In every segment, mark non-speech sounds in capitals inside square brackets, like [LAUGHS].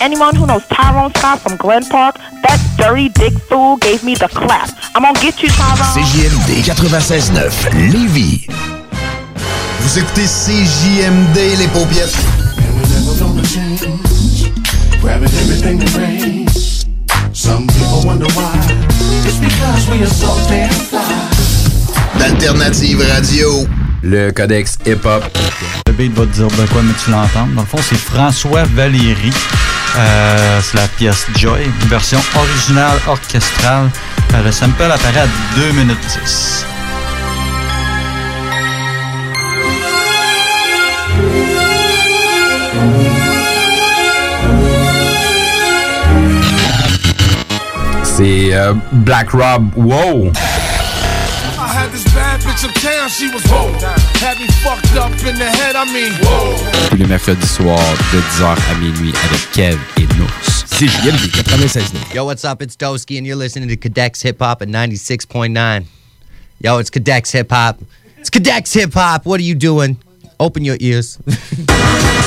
anyone who knows Tyrone Scott from Glen Park, that dirty dick fool gave me the clap. I'm gonna get you, Tyrone. CJMD 96.9, Lévis. Vous écoutez CJMD, les paupières. Grabbing everything that rains. Some people wonder why. It's because we are so damn fly. D'Alternative Radio. Le codex hip-hop. Le beat va te dire de quoi, mais tu l'entends. Dans le fond, c'est François Valéry. Euh, c'est la pièce Joy, une version originale orchestrale. Euh, le sample apparaît à 2 minutes 10. C'est euh, Black Rob. Wow! I had this bad bitch uptown, she was whoa. Had me fucked up in the head, I mean, whoa. Tous les mercredis soirs de 10h à minuit avec Kev et Nous. C'est JMD 96 Yo, what's up? It's Doski, and you're listening to Cadex Hip Hop at 96.9. Yo, it's Cadex Hip Hop. It's Cadex Hip Hop. What are you doing? Open your ears. [LAUGHS]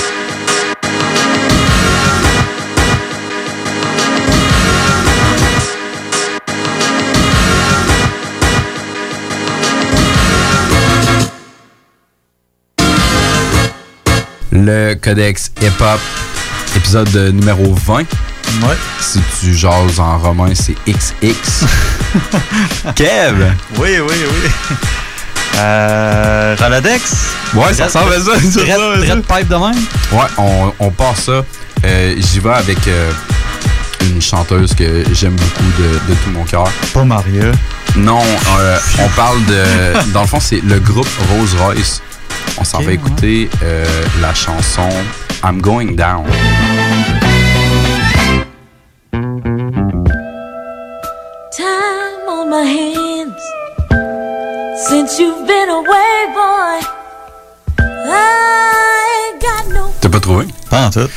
Le codex hip-hop, épisode numéro 20. Ouais. Si tu jases en romain, c'est XX. [LAUGHS] Kev! Oui, oui, oui. Euh, Raladex? Ouais, ça ressemble à ça. ça ressemble à ça. Red pipe de même? Ouais, on, on part ça. Euh, J'y vais avec euh, une chanteuse que j'aime beaucoup de, de tout mon cœur. Pas Maria. Non, euh, on parle de. Dans le fond, c'est le groupe Rolls Royce. On s'en va écouter euh, la chanson I'm Going Down. Time on my hands since you've been away, boy. I ain't got no. T'as pas trouvé? Pas en tout.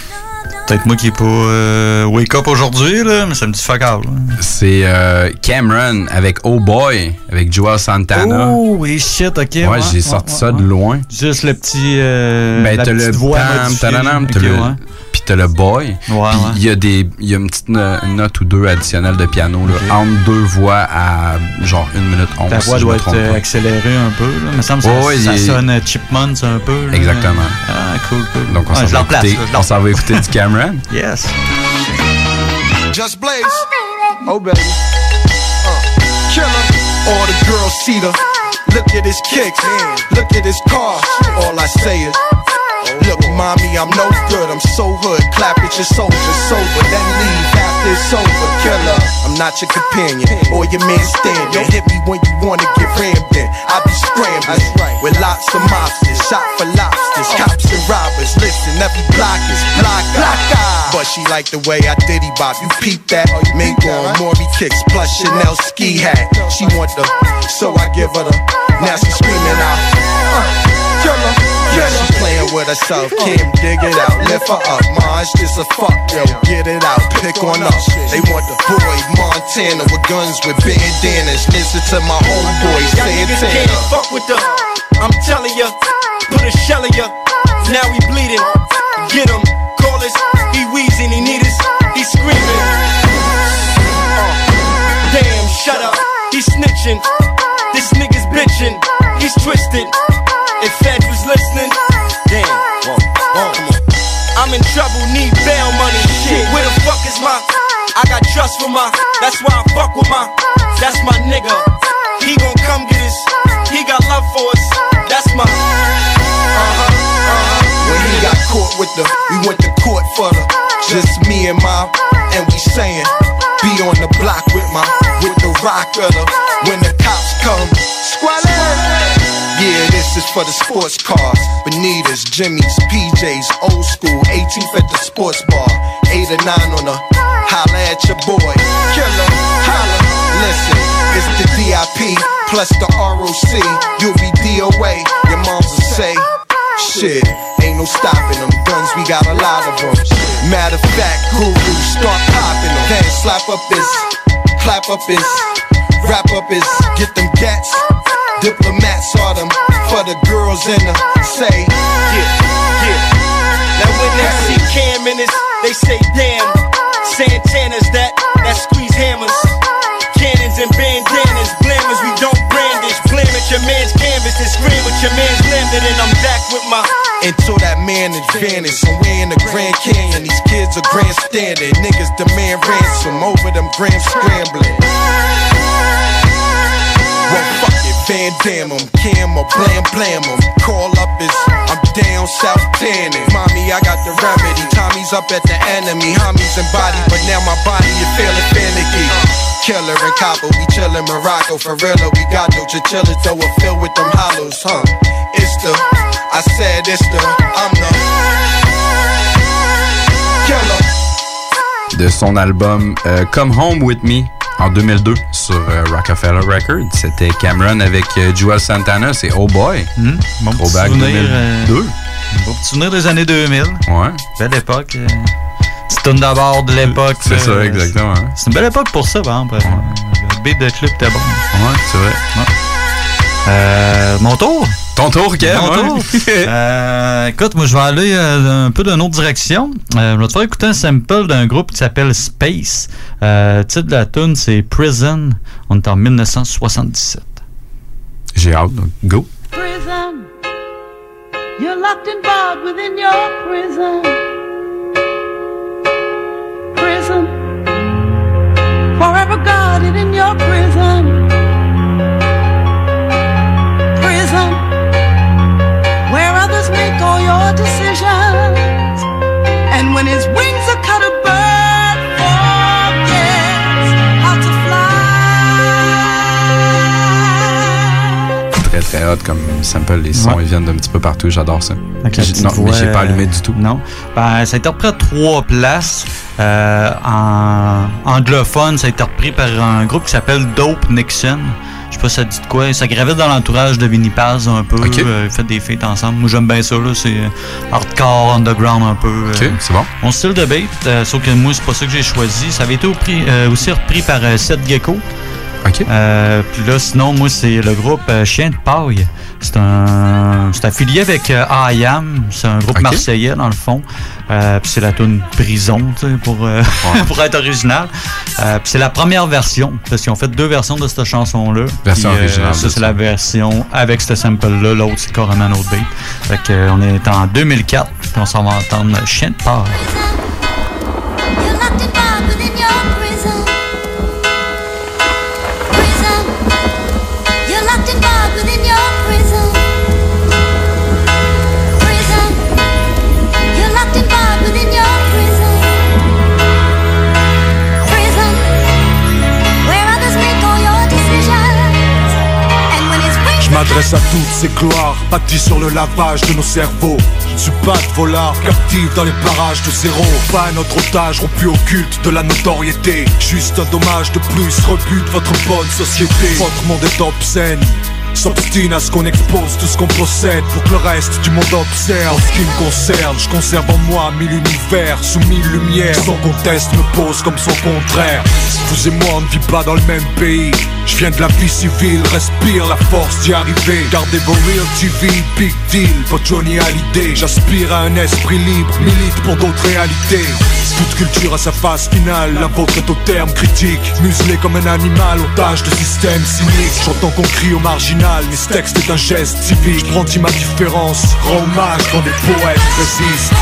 Peut-être moi qui est pas euh, wake up aujourd'hui, là, mais ça me dit fuck. C'est euh, Cameron avec Oh Boy, avec Joel Santana. Oh, oui, shit, ok. ouais, j'ai sorti ça de loin. Juste le petit. Euh, Ben, la t'as petite le voix tam, modifiée. tadadam, t'as Ok, le-. Puis t'as le boy. Puis ouais. il y a des, y a une petite no- note ou deux additionnelles de piano là, entre deux voix à genre 1 minute 11. Ta voix si doit me être euh, pas. accélérée un peu. Là. Il me semble que Ouais, ça, ouais, ça sonne euh, Chipmunks un peu. là. Exactement. Ah, cool, cool. Donc on s'en va écouter, on s'en va écouter du Cameron. [LAUGHS] Yes. Just Blaze. Oh, baby. Uh, killer. All the girls see the. Look at his kicks. Look at his car. All I say is. Look, mommy, I'm no good. I'm so hood. Clap at your soldier, sober. Then leave after it's over. Killer, I'm not your companion or your man standing. Hit me when you wanna get rammed in. I be scrambling with lots of mobsters. Shot for lobsters, cops and robbers. Listen, every block is block. But she like the way I diddy bop. You peep that? Mink on Maury kicks plus Chanel ski hat. She want the, so I give her the. Now she screaming out. Uh, killer. Yeah, she playing with herself. Kim, dig it out. Lift her up. Ma, it's just a fuck, yo. Get it out. Pick on up. They want the boy Montana with guns with bandanas. Listen to my homeboy Santana. Fuck with the, I'm telling ya, put a shell in ya. Now he bleeding. Get him, call us. He wheezing, he need us. He screaming. Damn, shut up. He snitching. This nigga's bitching. He's twisted. I'm in trouble, need bail money. Shit, where the fuck is my? I got trust for my. That's why I fuck with my. That's my nigga. He gon' come get us. He got love for us. That's my. Uh-huh, uh-huh. When he got caught with the, we went to court for the, just me and my, and we saying, be on the block with my, with the rock of the, when the cops come, squalor. Yeah, this is for the sports cars, Bonitas, Jimmy's, PJs, old school, 18th at the sports bar, 8 or 9 on the, holla at your boy, killer, holla, listen, it's the DIP, plus the ROC, you'll be DOA, your moms will say, Shit, ain't no stopping them. Guns, we got a lot of them. Matter of fact, guru, start popping them. Then slap up his, clap up his, wrap up his, get them gats. Diplomats are them for the girls in the say, yeah, yeah. Now when they see Cam reminisce. They say, damn, Santana's that, that squeeze hammers. Cannons and bandanas, blammers, we don't brandish. Blam at your man's canvas and scream with your man's landed. And I'm back with my. Until that man advantage, somewhere in the Grand Canyon, these kids are grandstanding. Niggas demand ransom over them grams scrambling. Well, fuck it, Van Dam 'em, Cam or Blam Blam 'em. Call up is I'm down south tanning. Mommy, I got the remedy. Tommy's up at the enemy. Homies and body, but now my body is feeling finicky. Killer and copper, we chillin' Morocco for real. We got no chinchillas, though we're filled with them hollows, huh? It's the, I said it's the, I'm the killer. de son album euh, Come Home With Me en 2002 sur euh, Rockefeller Records. C'était Cameron avec euh, Joel Santana, c'est Oh Boy. Bon petit souvenir, 2002. euh, Bon petit souvenir des années 2000. Ouais. Belle époque. euh, Petite tune d'abord de l'époque. C'est ça, exactement. hein. C'est une belle époque pour ça, par exemple. Le beat de clip était bon. Ouais, c'est vrai. Euh, mon tour? Ton tour, Kev, Mon tour. [LAUGHS] Euh, écoute, moi, je vais aller euh, un peu d'une autre direction. Euh, je vais te faire écouter un sample d'un groupe qui s'appelle Space. Euh, le titre de la tune, c'est Prison. On est en 1977. J'ai hâte, donc go. prison. You're locked and barred within your prison. Prison. Forever guarded in your. Prison. when it's windy. Hot comme sample. Les sons Ouais. ils viennent d'un petit peu partout. J'adore ça. J'ai- non, mais j'ai pas allumé euh, du tout. Non. Ben, ça a été repris à trois places. Euh, en anglophone, ça a été repris par un groupe qui s'appelle Dope Nixon. Je sais pas si ça dit de quoi. Ça gravite dans l'entourage de Vinnie Paz un peu. Euh, ils font des feats ensemble. Moi, j'aime bien ça. là. C'est hardcore, underground un peu. euh. Ok, c'est bon. Mon style de beat, sauf que moi, c'est pas ça que j'ai choisi. Ça avait été au prix- aussi repris par Seth Gecko. OK. Euh, puis là, sinon, moi, c'est le groupe euh, Chien de paille. C'est un, c'est affilié avec euh, I Am. C'est un groupe marseillais, dans le fond. Euh, puis c'est la tune Prison, tu sais, pour, euh, [LAUGHS] pour être original. Euh, puis c'est la première version, parce qu'ils ont fait deux versions de cette chanson-là. Version originale, Ça, c'est la version avec ce sample-là. L'autre, c'est carrément un autre beat. Fait que, euh, on est en 2004, puis on s'en va entendre Chien de paille. M'adresse à toutes ces gloires bâties sur le lavage de nos cerveaux. Suis pas de volard, dans les parages de zéro. Pas un autre otage rompu au culte de la notoriété. Juste un dommage de plus, rebute votre bonne société. Votre monde est obscène. S'obstine à ce qu'on expose tout ce qu'on possède pour que le reste du monde observe. En ce qui me concerne, je conserve en moi mille univers sous mille lumières. Son conteste me pose comme son contraire. Vous et moi, on ne vit pas dans le même pays. Je viens de la vie civile, respire la force d'y arriver. Gardez vos real TV, big deal, votre Johnny Hallyday. J'aspire à un esprit libre, milite pour d'autres réalités. Toute culture a sa phase finale, la vôtre est au terme critique. Muselé comme un animal, otage de système cynique. J'entends qu'on crie au marginal, mais ce texte est un geste civique. Je brandis ma différence, rends hommage quand des poètes résistent.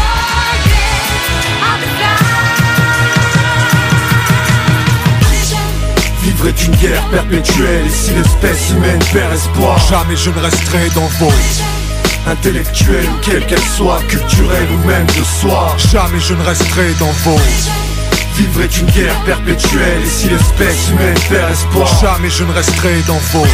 Vivre est une guerre perpétuelle. Et si l'espèce humaine perd espoir Jamais je ne resterai dans vos Intellectuelle quelle qu'elle soit, culturelle ou même de soi. Jamais je ne resterai dans vos Vivre est une guerre perpétuelle. Et si l'espèce humaine perd espoir Jamais je ne resterai dans vos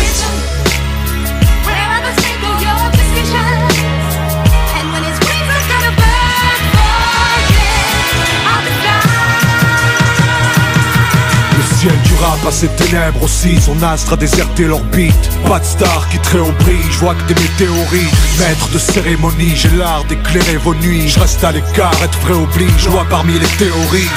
rap a ses ténèbres aussi, son astre a déserté l'orbite. Pas de star qui bris, je vois que des météorites. Maître de cérémonie, j'ai l'art d'éclairer vos nuits. Je reste à l'écart, être vrai oblige, je vois parmi les théories.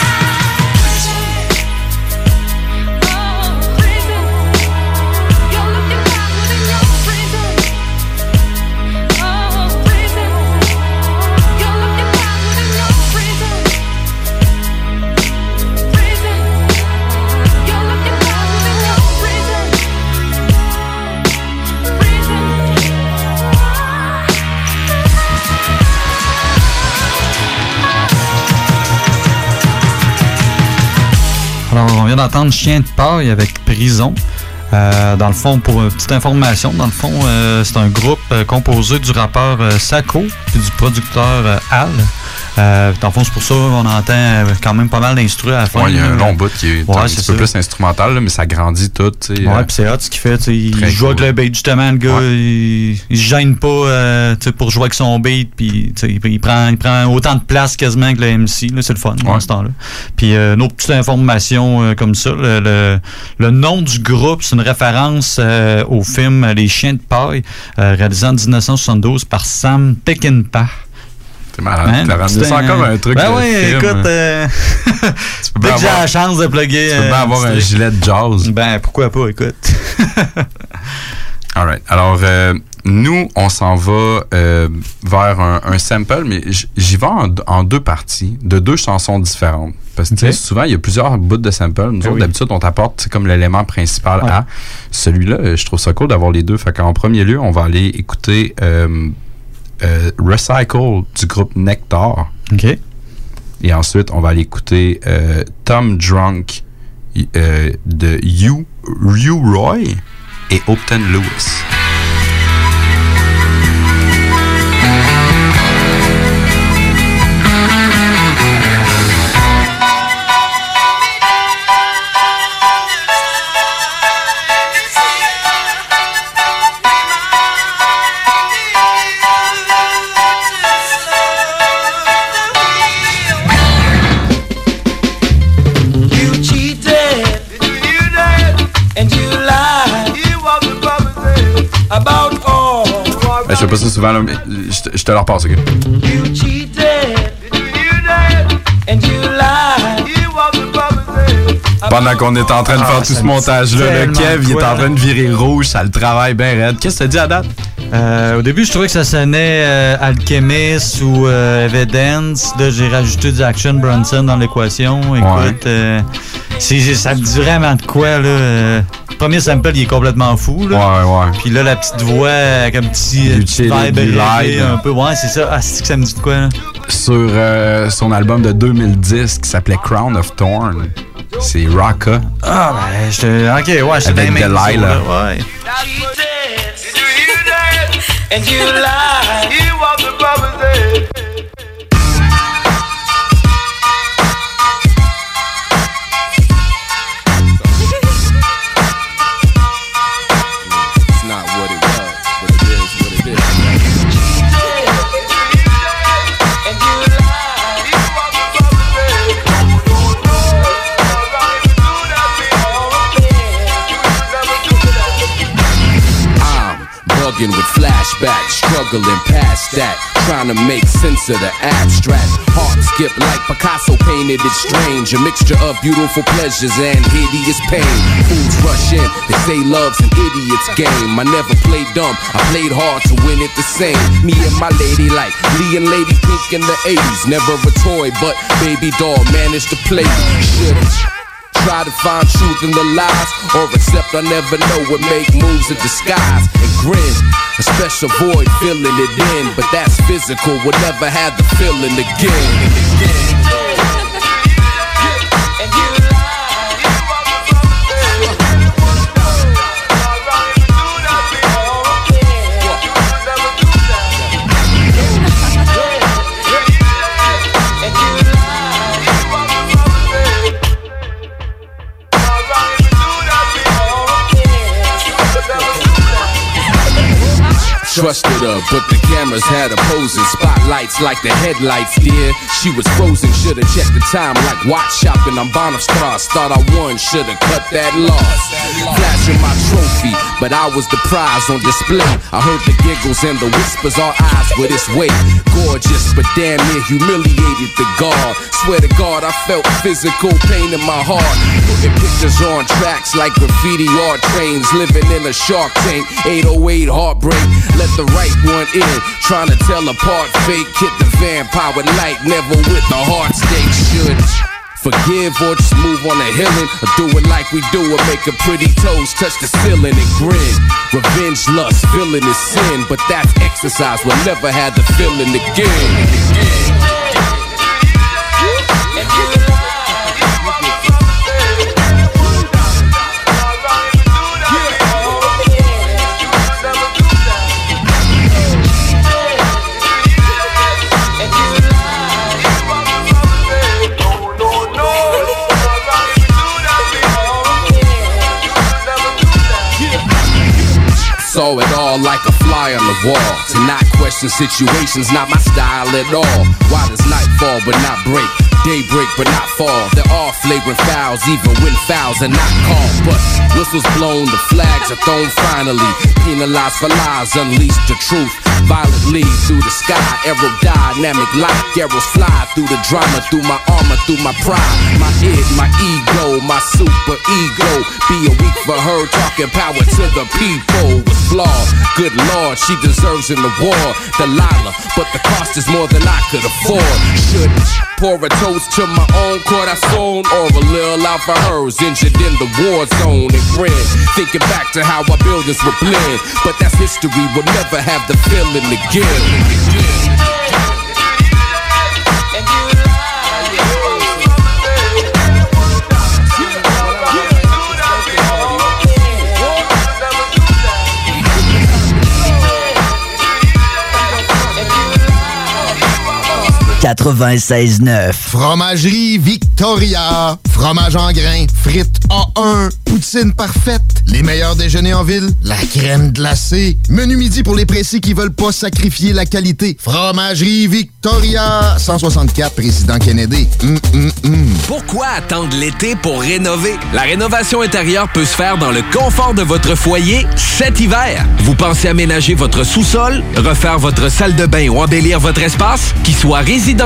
Vient d'entendre Chien de paille avec Prison. Euh, dans le fond, pour une petite information, dans le fond, euh, c'est un groupe euh, composé du rappeur Sako et du producteur Al. Euh, dans le fond, c'est pour ça qu'on entend euh, quand même pas mal d'instrus à la fin. Ouais, il y a un long bout qui est Ouais, un petit peu plus instrumental, là, mais ça grandit tout. Ouais, euh, puis c'est hot ce qu'il fait. Il joue avec le beat, justement, le gars. Il, il se gêne pas euh, pour jouer avec son beat. Puis il, il prend, il prend autant de place quasiment que le MC. C'est le fun dans ce temps-là. Puis euh, une autre petite information euh, comme ça. Le, le, le nom du groupe, c'est une référence euh, au film Les Chiens de paille, euh, réalisé en 1972 par Sam Peckinpah. C'est malade. Ramené c'était ça encore un truc Ben oui, film. écoute, euh, [LAUGHS] Tu peux dès que j'ai la chance de plugger. Tu peux bien euh, avoir un gilet de jazz. Ben pourquoi pas, écoute. [LAUGHS] All right. Alors, euh, nous, on s'en va vers un, un sample, mais j'y vais en, en deux parties, de deux chansons différentes. Parce que souvent, il y a plusieurs bouts de sample. Nous Ben autres, oui. d'habitude, on t'apporte c'est comme l'élément principal Ouais. à. Celui-là, je trouve ça cool d'avoir les deux. Fait qu'en premier lieu, on va aller écouter euh, Recycle du groupe Nectar. OK. Et ensuite, on va aller écouter euh, Tom Drunk euh, de Hugh Roy et Upton Lewis. Je fais pas ça souvent, là, mais je te, je le repasse, OK? You cheated, you did, and you lied. Pendant qu'on est en train de Ah, faire tout ce montage-là, le Kev, il est en train de virer rouge, ça le travaille bien raide. Qu'est-ce que t'as dit à date? Euh, au début, je trouvais que ça sonnait euh, Alchemist ou euh, Evidence. Là, j'ai rajouté du Action Bronson dans l'équation. Écoute, euh, ça me dit vraiment de quoi, là. euh, le premier sample, il est complètement fou, là. Ouais, ouais. Puis là, la petite voix avec un petit, vibe un peu. Ouais, c'est ça. Ah, c'est que ça me dit de quoi, là? Sur son album de 2010 qui s'appelait Crown of Thorn, c'est Rocka. Ah, ben, je te... Ok, ouais, je Avec bien Delilah. Ouais. And you lied. You bugging with flashbacks, struggling past that, trying to make sense of the abstract. Heart skip like Picasso painted it strange, a mixture of beautiful pleasures and hideous pain. Fools rush in, they say love's an idiot's game. I never played dumb, I played hard to win it the same. Me and my lady like Lee and Lady Pink in the 80s, never a toy, but baby doll managed to play. Should've Try to find truth in the lies, or accept I never know what make moves in disguise and grin. A special void filling it in, but that's physical. We'll never have the feeling again. Trusted her, but the cameras had opposing spotlights like the headlights did. She was frozen, should've checked the time like watch shopping Bonham Stars. Thought I won, should've cut that loss. Flashing my trophy, but I was the prize on display. I heard the giggles and the whispers, our eyes were this way. Gorgeous, but damn near humiliated the guard. Swear to God, I felt physical pain in my heart. Putting pictures on tracks like graffiti art trains. Living in a shark tank, 808 heartbreak. Let the right one in. Trying to tell apart fake. Hit the vampire light, never with the heart stake. Should forgive or just move on to healing. Or do it like we do it. Make a pretty toes touch the ceiling and grin. Revenge, lust, feeling is sin. But that's exercise. We'll never have the feeling again. Know it all like a fly on the wall. To not question situations, not my style at all. Why does night fall but not break? Daybreak but not fall. There are flagrant fouls, even when fouls are not called. But whistles blown, the flags are thrown finally. Penalized for lies, unleash the truth. Violently through the sky, aerodynamic like arrows fly through the drama, through my armor, through my pride, my id, my ego, my super ego. Be a week for her, talking power to the people was flawed. Good lord, she deserves the war, Delilah, but the cost is more than I could afford. Should pour a toast to my own corazon or a little out for hers, injured in the war zone and grin. Thinking back to how our buildings were blend, but that's history. We'll never have the feeling again. Fromagerie Victoria. Fromage en grains. Frites A1. Poutine parfaite. Les meilleurs déjeuners en ville. La crème glacée. Menu midi pour les pressés qui veulent pas sacrifier la qualité. Fromagerie Victoria. 164 Président Kennedy. Hum, hum, hum. Pourquoi attendre l'été pour rénover? La rénovation intérieure peut se faire dans le confort de votre foyer cet hiver. Vous pensez aménager votre sous-sol, refaire votre salle de bain ou embellir votre espace? Qu'il soit résidentiel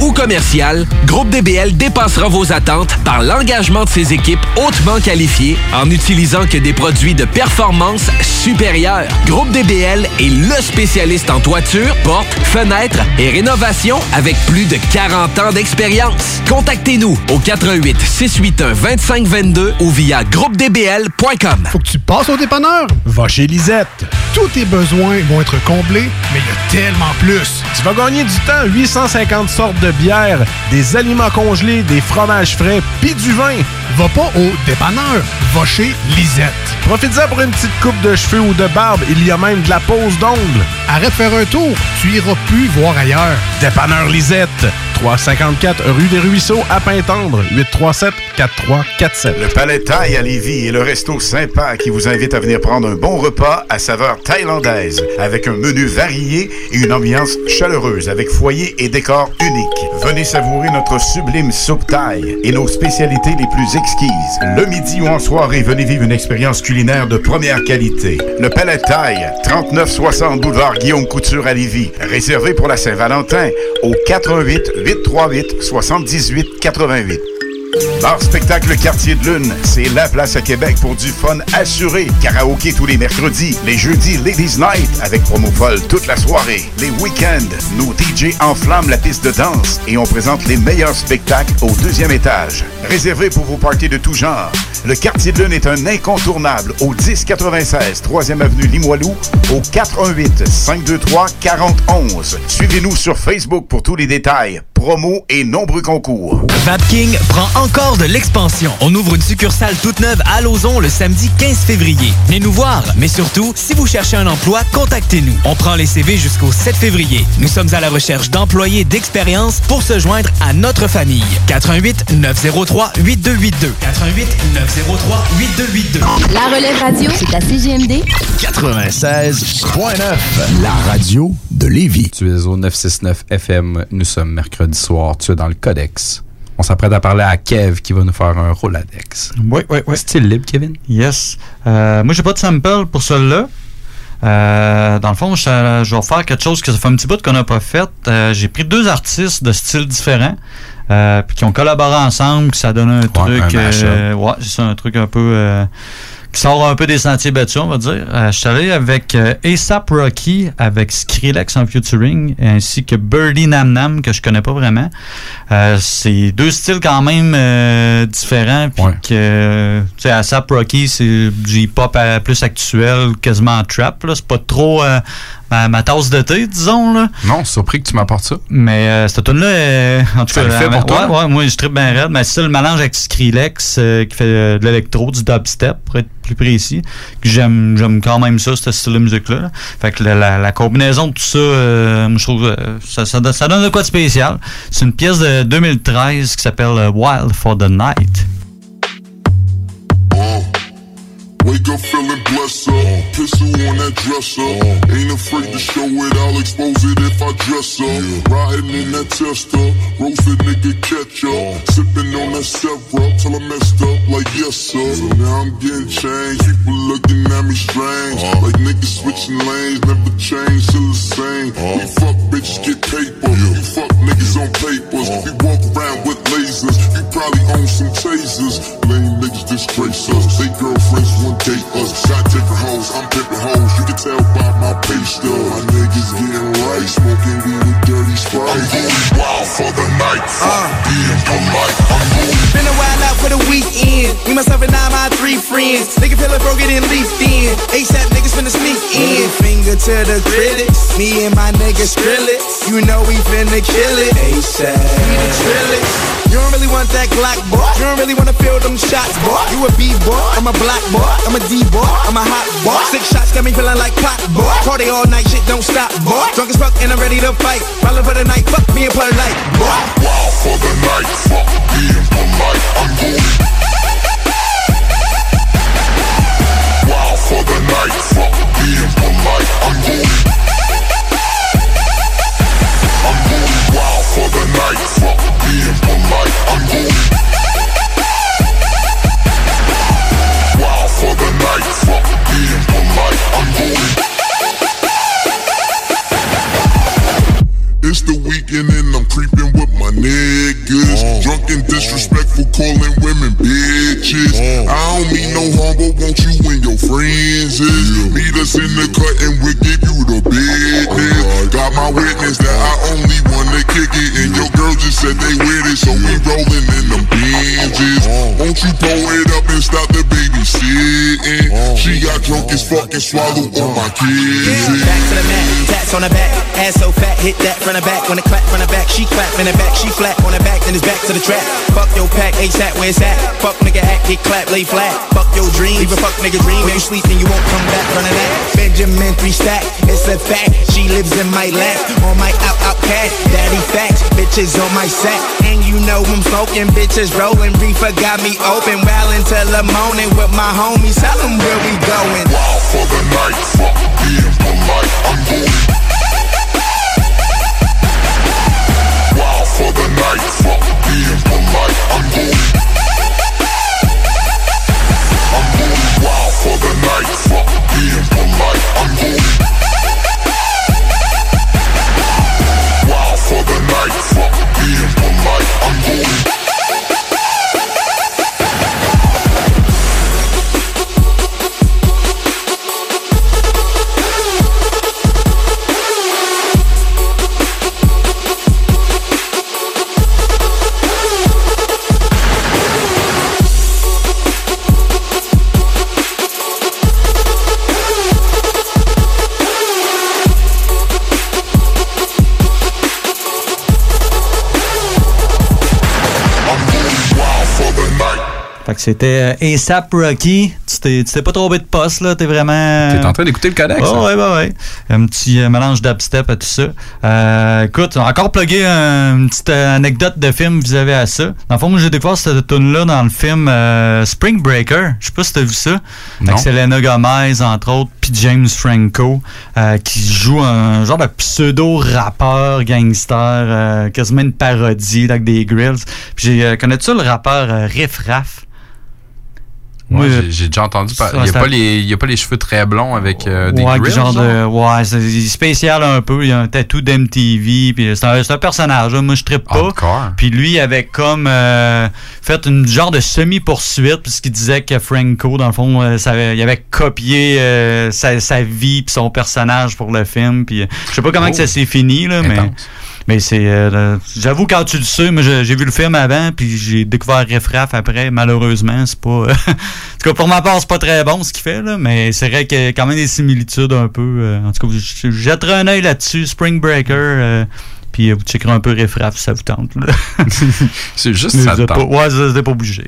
ou commercial, Groupe DBL dépassera vos attentes par l'engagement de ses équipes hautement qualifiées en n'utilisant que des produits de performance supérieure. Groupe DBL est le spécialiste en toiture, portes, fenêtres et rénovation avec plus de 40 ans d'expérience. Contactez-nous au 88 681 2522 ou via groupedbl.com. Faut que tu passes au dépanneur. Va chez Lisette. Tous tes besoins vont être comblés, mais il y a tellement plus. Tu vas gagner du temps. 850 sortes de bières, des aliments congelés, des fromages frais, puis du vin. Va pas au dépanneur. Va chez Lisette. Profite-en pour une petite coupe de cheveux ou de barbe. Il y a même de la pose d'ongles. Arrête de faire un tour. Tu iras plus voir ailleurs. Dépanneur Lisette. 354 rue des Ruisseaux à Pintendre. 837 4347. Le Palais Thaï à Lévis est le resto sympa qui vous invite à venir prendre un bon repas à saveur thaïlandaise avec un menu varié et une ambiance chaleureuse avec foyer et décor unique. Venez savourer notre sublime soupe thaï et nos spécialités les plus exquises. Le midi ou en soirée, venez vivre une expérience culinaire de première qualité. Le Palais Thaï, 3960 boulevard Guillaume Couture à Lévis. Réservé pour la Saint-Valentin au 88 838 78 88. Bar Spectacle Quartier de Lune, c'est la place à Québec pour du fun assuré. Karaoké tous les mercredis, les jeudis Ladies Night avec promo folle toute la soirée. Les week-ends, nos DJ enflamment la piste de danse et on présente les meilleurs spectacles au deuxième étage. Réservé pour vos parties de tout genre. Le Quartier de Lune est un incontournable au 1096 3e avenue Limoilou au 418 523 4011. Suivez-nous sur Facebook pour tous les détails, promos et nombreux concours. Vapking prend encore de l'expansion. On ouvre une succursale toute neuve à Lauson le samedi 15 février. Venez nous voir, mais surtout, si vous cherchez un emploi, contactez-nous. On prend les CV jusqu'au 7 février. Nous sommes à la recherche d'employés d'expérience pour se joindre à notre famille. 88 903 8282. 88 903 8282. La relève radio, c'est à CGMD 96.9, la radio de Lévis. Tu es au 969 FM. Nous sommes mercredi soir. Tu es dans le Codex. On s'apprête à parler à Kev qui va nous faire un Roladex. Oui, oui, oui. Style libre, Kevin? Yes. Euh, moi, j'ai pas de sample pour celui-là. Euh, dans le fond, je, je vais faire quelque chose que ça fait un petit bout qu'on n'a pas fait. Euh, j'ai pris deux artistes de styles différents. euh, puis qui ont collaboré ensemble, que ça donne un truc. un ouais, c'est un truc un peu. Qui sort un peu des sentiers battus, on va dire. Euh, je suis allé avec euh, ASAP Rocky, avec Skrillex en featuring, ainsi que Birdie Nam Nam, que je connais pas vraiment. Euh, c'est deux styles quand même différents. Puis que, tu sais, ASAP Rocky, c'est du hip-hop plus actuel, quasiment trap. là. C'est pas trop ma, ma tasse de thé, disons. Là. Non, surpris que tu m'apportes ça. Mais euh, cette tune là euh, en tout Ça cas, le fait pour euh, toi? Ouais, ouais, moi, je tripe bien raide. Mais c'est ça, le mélange avec Skrillex, euh, qui fait euh, de l'électro, du dubstep, pour être plus précis. J'aime j'aime quand même ça, ce style de musique-là. là. Fait que la, la- la combinaison de tout ça, euh, je trouve euh, ça, ça, donne- ça donne de quoi de spécial. C'est une pièce de 2013 qui s'appelle euh, Wild for the Night. Wake up feeling blessed up. Pistol on that dresser. Ain't afraid to show it, I'll expose it if I dress up. Riding in that tester, roasted nigga catch up. Sipping on that syrup till I messed up like yes sir. So now I'm getting changed, people looking at me strange. Like niggas switching lanes, never change, still the same. We fuck bitches, get night. Fuck being polite. I'm Been a while out for the weekend. Me, myself, and I, my three friends. Nigga feel it broken and leafed in. ASAP niggas finna sneak in. Finger to the critics. Me and my niggas drill it. You know we finna kill it. ASAP. We the drill it. You don't really want that Glock, boy. You don't really wanna feel them shots, boy. You a B boy, I'm a black boy, I'm a D boy, I'm a hot boy. Six shots got me feeling like pop, boy. Party all night, shit don't stop, boy. Drunk as fuck and I'm ready to fight. Rolling for the night, fuck me and play light, boy. For the night. Fuck being polite. I'm going wild for the night. Fuck being polite. I'm going. I'm going wild for the night. Fuck being polite. I'm going wild for the night. Fuck being polite. I'm going. It's the weekend and I'm creeping with my niggas. Uh-huh. Drunk and uh-huh. disrespectful, calling women bitches. Uh-huh. I don't mean no harm, but won't you and your friends is? Meet us in the cut and we'll give you the business. Got my witness that I only wanna kick it, and your girl just said they with it, so we rolling in them Benzes. Won't you pull it up and stop the babysitting? She got drunk as fuck and swallowed all my kids. Back to the mat, tats on the back, ass so fat, hit that from the back. When it clap from the back, she clap in the back, she flat on the back, then it's back to the trap. Fuck your pack, ASAP, where's that? Fuck nigga act, get clap, lay flat. Fuck your dream, leave a fuck nigga dream. When you sleep, then you won't come back from the that. Benjamin three stack, it's a fact. She lives in my lap, on my out out cat. Daddy facts, bitches on my set. and you know I'm smoking, bitches rolling. Reefer got me open, well until the morning with my homies. Tell 'em where we going. Wild for the night, fuck being polite. I'm going wild for the night, fuck being polite. I'm going. I'm going wild for the night, fuck being polite. I'm going night, fuck being polite. I'm going. C'était euh, ASAP Rocky. Tu t'es tu t'es pas trompé de poste, là. T'es vraiment. T'es en train d'écouter le codex, Oh, ouais, ouais, ouais. Un petit euh, mélange d'upstep à tout ça. Euh, écoute, encore plugué un- une petite anecdote de film vis-à-vis à ça. Dans le fond, moi, j'ai découvert cette tune-là dans le film Spring Breaker. Je sais pas si t'as vu ça. Non. Avec Selena Gomez, entre autres, puis James Franco, qui joue un genre de pseudo-rappeur gangster, quasiment une parodie, là, avec des grills. Puis j'ai, euh, connais-tu le rappeur Riff Raff? Ouais, Moi, j'ai- déjà entendu parler. Il n'y a, pas les- il y a pas les cheveux très blonds avec euh, des ouais, grills, genre genre? de. Ouais, c'est spécial un peu. Il y a un tatou d'MTV. C'est un, personnage. là. Moi, je trippe pas. Puis lui, il avait comme euh, fait une genre de semi-poursuite, puisqu'il disait que Franco, dans le fond, euh, ça il avait copié euh, sa, sa vie puis son personnage pour le film. Puis je sais pas comment Oh. que ça s'est fini, là. Intense. Mais c'est. euh, J'avoue, quand tu le sais, moi, j'ai vu le film avant, puis j'ai découvert Riff Raff après. Malheureusement, c'est pas. [LAUGHS] en tout cas, pour ma part, c'est pas très bon ce qu'il fait, là, mais c'est vrai qu'il y a quand même des similitudes un peu. euh, en tout cas, je je jetterai un œil là-dessus. Spring Breaker. euh, puis euh, vous checkerez un peu Riff Raff si ça vous tente. là. [LAUGHS] C'est juste Mais ça vous te êtes pas- tente. Ouais, vous pas obligé.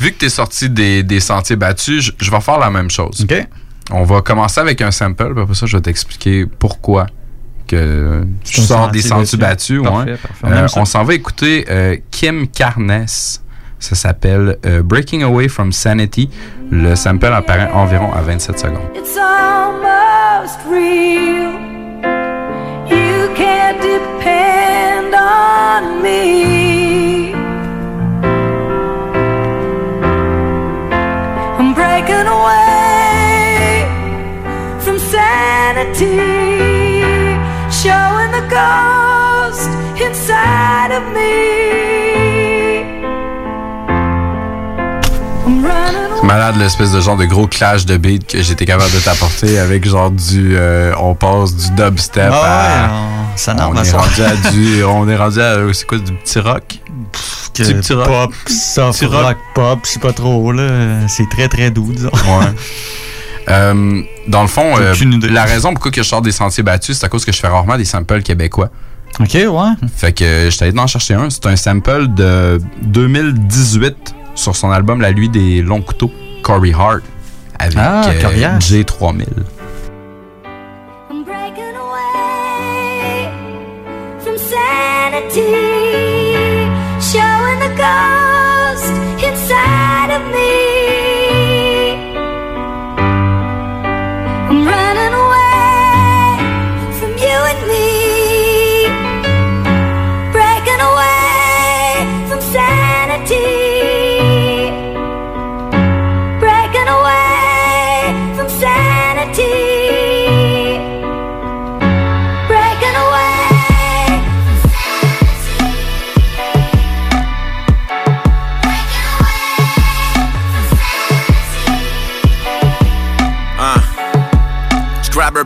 Vu que tu es sorti des, des sentiers battus, je, vais faire la même chose. On va commencer avec un sample, puis après ça, je vais t'expliquer pourquoi que un sors des sentier sentiers battu. battus. Parfait, ouais. parfait. Euh, on s'en va écouter euh, Kim Carnes Ça s'appelle euh, Breaking Away from Sanity. Le sample apparaît environ à 27 secondes. It's almost real. You can't depend on me. Inside of me. C'est malade l'espèce de genre de gros clash de beat que j'étais capable de t'apporter avec genre du euh, on passe du dubstep à ouais, on- ça est rendu à du [LAUGHS] on est rendu à c'est quoi du petit rock? Que Petit petit rock? pop, soft Petit rock. rock, pop, je sais pas trop, là. C'est très très doux, disons. Ouais. [LAUGHS] Euh, dans le fond, euh, la raison pourquoi que je sors des sentiers battus, c'est à cause que je fais rarement des samples québécois. Ok, ouais. Fait que euh, j'étais allé en chercher un. C'est un sample de 2018 sur son album La Nuit des longs couteaux, Corey Hart, avec Ah, euh, Coriace. J3000. I'm breaking away from sanity, showing the ghost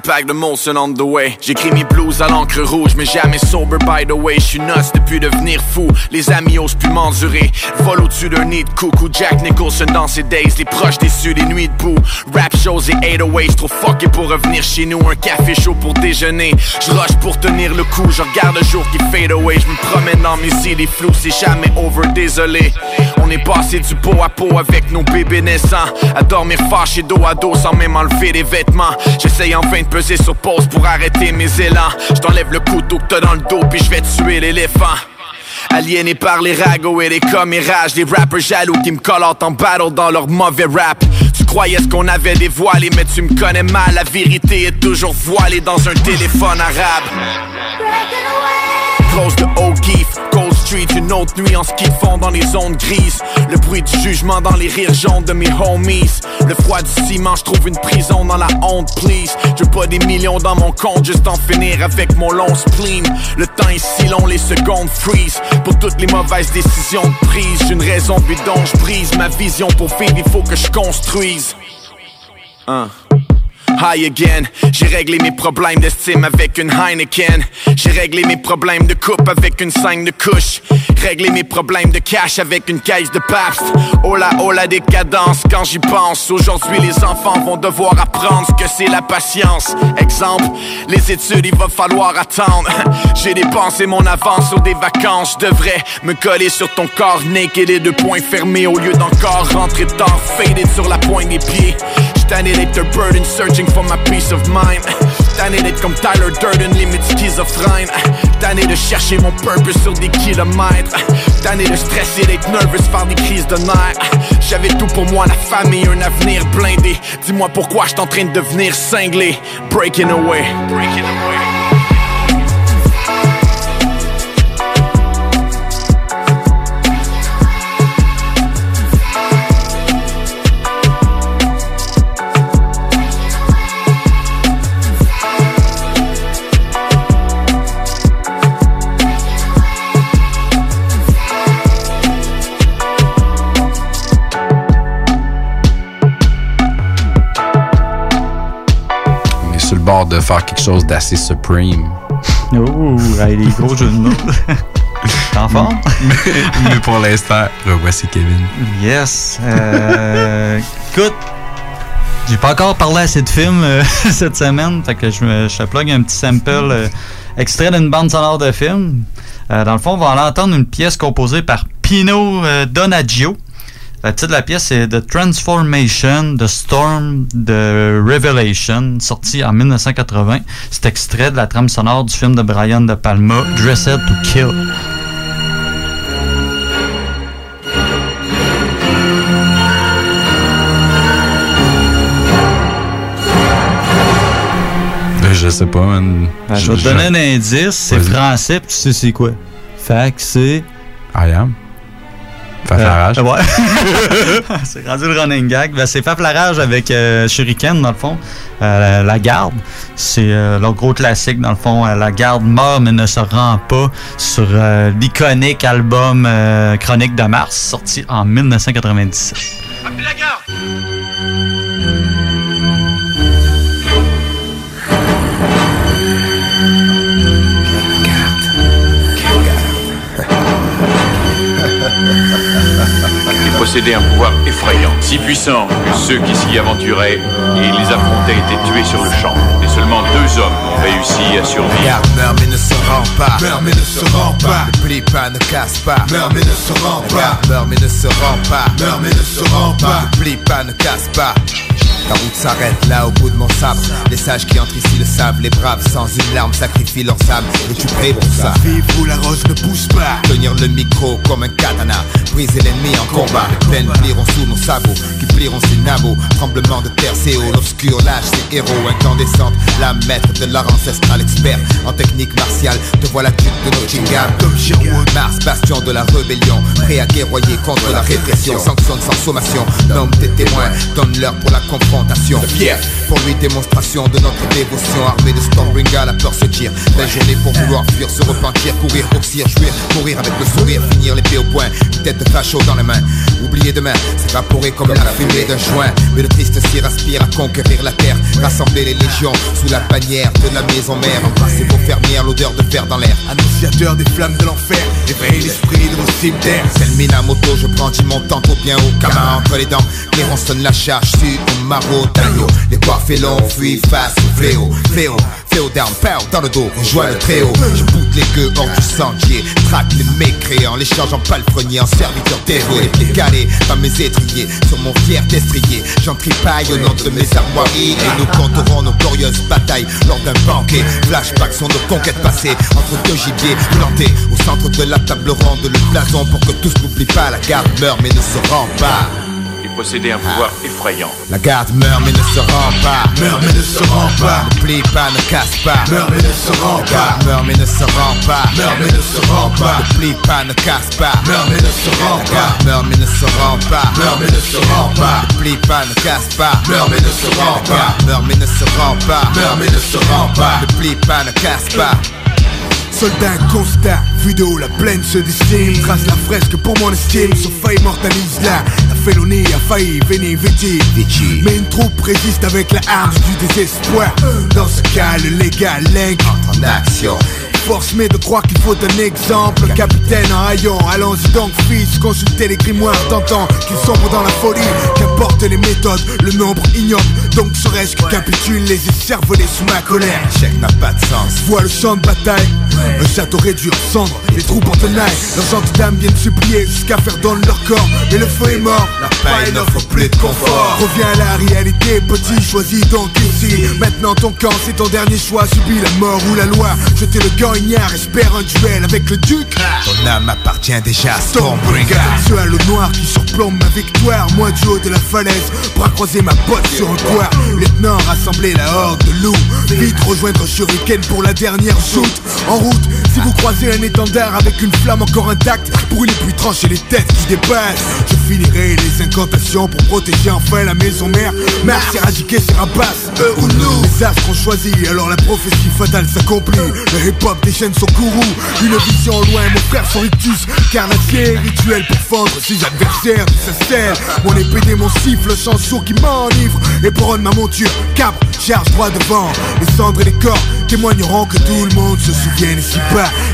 pack de Molson on the way. J'écris mes blues à l'encre rouge, mais jamais sober by the way. J'suis nuts depuis devenir fou. Les amis osent plus m'endurer. Vol au-dessus d'un nid coucou. Jack Nicholson dans ses days. Les proches déçus, des nuits debout. Rap shows et 808 trop fucké pour revenir chez nous. Un café chaud pour déjeuner. J'rush pour tenir le coup. Je regarde le jour qui fade away. Je me promène dans mes idées floues. C'est jamais over, désolé. On est passé du pot à pot avec nos bébés naissants. À dormir fâché dos à dos sans même enlever les vêtements. J'essaye en vain de peser sur pause pour arrêter mes élans. Je t'enlève le couteau que t'as dans le dos puis je vais tuer l'éléphant. Aliéné par les ragots et les commérages Les rappers jaloux qui me collent en battle dans leur mauvais rap Tu croyais ce qu'on avait dévoilé Mais tu me connais mal, la vérité est toujours voilée dans un téléphone arabe Close de une autre nuit en ski de fond dans les zones grises. Le bruit du jugement dans les rires jaunes de mes homies. Le froid du ciment, je trouve une prison dans la honte, please. Je pas des millions dans mon compte, juste en finir avec mon long spleen. Le temps est si long, les secondes freeze. Pour toutes les mauvaises décisions de prise J'ai une raison bidon, je brise. Ma vision pour vivre, il faut que je construise. Hein. High again, j'ai réglé mes problèmes d'estime avec une Heineken. J'ai réglé mes problèmes de coupe avec une 5 de couche. Réglé mes problèmes de cash avec une caisse de Pabst. Oh la oh la décadence quand j'y pense. Aujourd'hui, les enfants vont devoir apprendre ce que c'est la patience. Exemple, les études, il va falloir attendre. [LAUGHS] J'ai dépensé mon avance sur des vacances. Je devrais me coller sur ton corps et deux points fermés au lieu d'encore rentrer tard, faded sur la pointe des pieds. J'tanné d'être un burden searching for my peace of mind. D'être comme Tyler Durden, limite schizophrène. Tanné de chercher mon purpose sur des kilomètres. Tanné de stresser, d'être nervous, faire des crises de nerfs. J'avais tout pour moi, la famille, un avenir blindé. Dis-moi pourquoi j'suis en train de devenir cinglé. Breaking away. Breaking away. De faire quelque chose d'assez supreme. Oh, les gros jeux de mots. T'es [LAUGHS] en forme? Mais pour l'instant, revoici Kevin. Yes. Euh, écoute, j'ai pas encore parlé assez de films euh, [LAUGHS] cette semaine, fait que je, me- je plug un petit sample euh, extrait d'une bande sonore de film. Euh, dans le fond, on va aller entendre une pièce composée par Pino euh, Donaggio. La titre de la pièce est The Transformation, The Storm, The Revelation, sorti en 1980. C'est extrait de la trame sonore du film de Brian De Palma, Dressed to Kill. Ben, je sais pas, man. Ben, je vais te donner un indice. C'est français, puis tu sais c'est quoi. Faxé. I am. Faflarage. Euh, ouais. [LAUGHS] [LAUGHS] c'est rendu le running gag. Ben, c'est Faflarage avec euh, Shuriken, dans le fond. Euh, la garde. C'est euh, leur gros classique, dans le fond. Euh, la garde meurt mais ne se rend pas sur euh, l'iconique album euh, Chronique de Mars, sorti en 1997. Il possédait un pouvoir effrayant, si puissant que ceux qui s'y aventuraient et les affrontaient étaient tués sur le champ. Et seulement deux hommes ont réussi à survivre. Regarde, meurt mais ne se rend pas. Meurt mais ne se rend pas. Ne plie pas, ne casse pas. Meurt mais ne se rend pas. Regarde, meurt mais ne se rend pas. Meurt mais ne se rend pas. Ne plie pas, ne casse pas. Ta route s'arrête là au bout de mon sabre. Les sages qui entrent ici le savent. Les braves sans une larme sacrifient leurs âmes. Es-tu prêt pour ça Vive où la rose ne pousse pas. Tenir le micro comme un katana. Briser l'ennemi en combat. Les plaines plieront sous nos sabots. Qui plieront ses nabots. Tremblement de terre, c'est haut. L'obscur lâche ses héros incandescentes. La maître de l'art ancestral expert en technique martiale. Te voilà tute de Nottingham. Comme Sherwood. Mars, bastion de la rébellion. Prêt à guerroyer contre la répression. Sanctionne sans sommation. Nomme tes témoins. Donne-leur pour la confrontation. Fier. Pour lui, démonstration de notre dévotion. Armée de Stormbringer, la peur se tire. La journée pour vouloir fuir, se repentir, courir, boxir, jouir, courir avec le sourire, finir l'épée au poing. Une tête de facho dans les mains. Oublier demain, s'évaporer comme la fumée d'un joint. Mais le triste s'y aspire à conquérir la terre. Rassembler les légions sous la bannière de la maison mère. Embrasser vos fermières, l'odeur de fer dans l'air. Annonciateur des flammes de l'enfer. Éveille l'esprit de vos cimetières. C'est le Minamoto, je prends mon tempo bien haut. Camin entre les dents. Clairon sonne la charge, su au maraud d'agneau. Les coiffés longs fuient face au fléau. Fléau. Fléau pow, dans le dos, rejoins le tréau. Je boute les gueux hors du sentier. Traque les mécréants, les change en palefrenier, en serviteur dévoué. Calés dans mes étriers, sur mon fier destrier. J'en tripaille au nom de mes armoiries. Et nous compterons nos glorieuses batailles lors d'un banquet. Flashback sont nos conquêtes passées entre deux gibiers plantés au centre de la table ronde. Le blason pour que tous n'oublient pas. La garde meurt mais ne se rend pas. Il possédait un pouvoir effrayant. La garde meurt mais ne se rend pas. Meurt mais ne se rend pas. Ne plie pas, ne casse pas. Meurt mais ne se rend pas. La garde meurt mais ne se rend pas. Meurt mais ne se rend pas. Ne plie pas, ne casse pas. Meurt mais ne se rend pas. Meurt mais ne se rend pas. Meurt mais ne se rend pas. Ne plie pas, ne casse pas. Meurt mais ne se rend pas. Meurt mais ne se rend pas. Meurt mais ne se rend pas. Ne plie pas, ne casse pas. Soldat constat, haut la plaine se destine Trace la fresque pour mon estime, sauf faille immortalise là La félonie a failli venir viti Mais une troupe résiste avec la arme du désespoir. Dans ce cas, le légal entre en action Force mais de croire qu'il faut un exemple. Capitaine en haillon, allons-y donc fils. Consultez les grimoires d'antan Qu'ils sombrent dans la folie. Qu'importe les méthodes, le nombre ignoble. Donc serait-ce que capitulent les écervelés sous ma colère? L'échec n'a pas de sens. Vois le champ de bataille. Un château réduit en cendres. Les troupes en tenaille. Leurs gentes dames viennent supplier Jusqu'à faire don de leur corps. Mais le feu est mort. La paille n'offre plus de confort. Reviens à la réalité petit Choisis donc ici Maintenant ton camp c'est ton dernier choix. Subis la mort ou la loi. Jeter le gant ignare Espère un duel avec le duc. Ton âme appartient déjà à Stormbringer. Seul au noir qui surplombe ma victoire. Moi du haut de la falaise Bras croisés ma botte sur un toit Lieutenant rassembler la horde de loups. Vite rejoindre Shuriken pour la dernière shoot En route si vous croisez un étendard avec une flamme encore intacte Brûlez puis tranchez les têtes qui dépassent. Je finirai les incantations pour protéger enfin la maison mère. Mars éradiquer ses rapaces, eux ou nous? Les astres ont choisi, alors la prophétie fatale s'accomplit. Le hip-hop déchaîne son courroux Une vision loin, mon frère son rictus Carnassier, rituel pour fendre ses adversaires de sa Mon épée et mon siffle, chant sourd qui m'enivre. Et pour ma monture, cabre, charge droit devant. Les cendres et les corps témoigneront que tout le monde se souvienne ici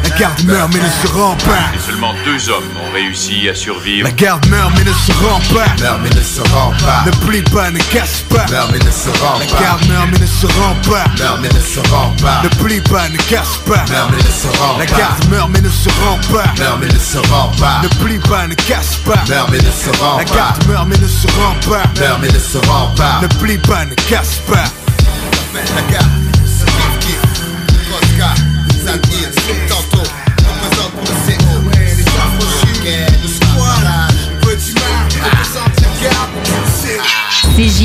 La garde meurt mais ne se rend pas Et seulement deux hommes ont réussi à survivre. La garde meurt mais ne se rend pas Meurt mais ne se rend pas Ne plie pas, ne casse pas Meurt mais ne se rend pas La garde meurt mais ne se rend pas Meurt mais ne se rend pas Ne plie pas, ne casse pas Meurt mais ne se rend pas La garde meurt mais ne se rend pas Meurt mais ne se rend pas Ne plie pas, ne casse pas Meurt mais ne se rend pas La garde meurt mais ne se rend pas Meurt mais ne se rend pas Ne plie pas, ne casse pas tantôt Représente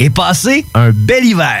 et passez un bel hiver.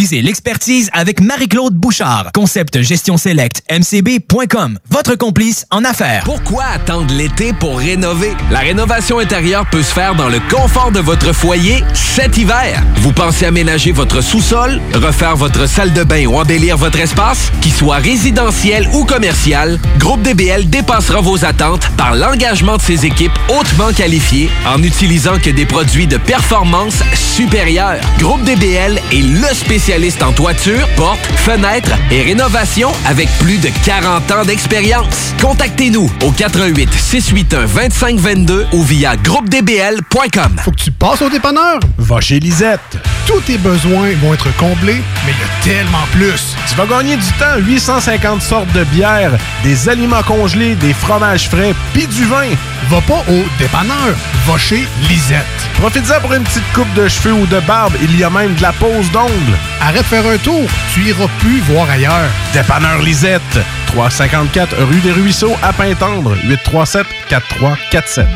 Visez l'expertise avec Marie-Claude Bouchard. Concept Gestion Select, mcb.com. Votre complice en affaires. Pourquoi attendre l'été pour rénover? La rénovation intérieure peut se faire dans le confort de votre foyer cet hiver. Vous pensez aménager votre sous-sol, refaire votre salle de bain ou embellir votre espace? Qu'il soit résidentiel ou commercial, Groupe DBL dépassera vos attentes par l'engagement de ses équipes hautement qualifiées en n'utilisant que des produits de performance supérieure. Groupe DBL est le spécialiste en toiture, portes, fenêtres et rénovation avec plus de 40 ans d'expérience. Contactez-nous au 88 681 2522 ou via groupedbl.com. Faut que tu passes au dépanneur? Va chez Lisette. Tous tes besoins vont être comblés, mais il y a tellement plus. Tu vas gagner du temps. 850 sortes de bières, des aliments congelés, des fromages frais, puis du vin. Va pas au dépanneur. Va chez Lisette. Profite-en pour une petite coupe de cheveux ou de barbe. Il y a même de la pose d'ongles. Arrête de faire un tour. Tu iras plus voir ailleurs. Dépanneur Lisette. 354 rue des Ruisseaux à Pintendre. 837 4347.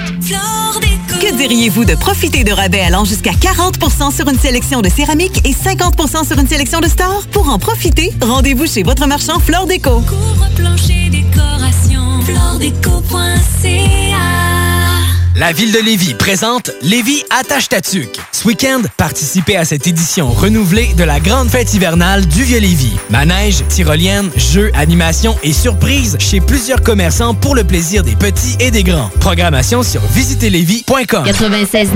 Que diriez-vous de profiter de rabais allant jusqu'à 40% sur une sélection de céramique et 50% sur une sélection de stores? Pour en profiter, rendez-vous chez votre marchand Flore Déco. Plancher décoration, floredeco.ca La ville de Lévis présente Lévis attache ta tuque. Ce week-end, participez à cette édition renouvelée de la grande fête hivernale du Vieux-Lévis. Manège, tyrolienne, jeux, animations et surprises chez plusieurs commerçants pour le plaisir des petits et des grands. Programmation sur visitezlévis.com. 96.9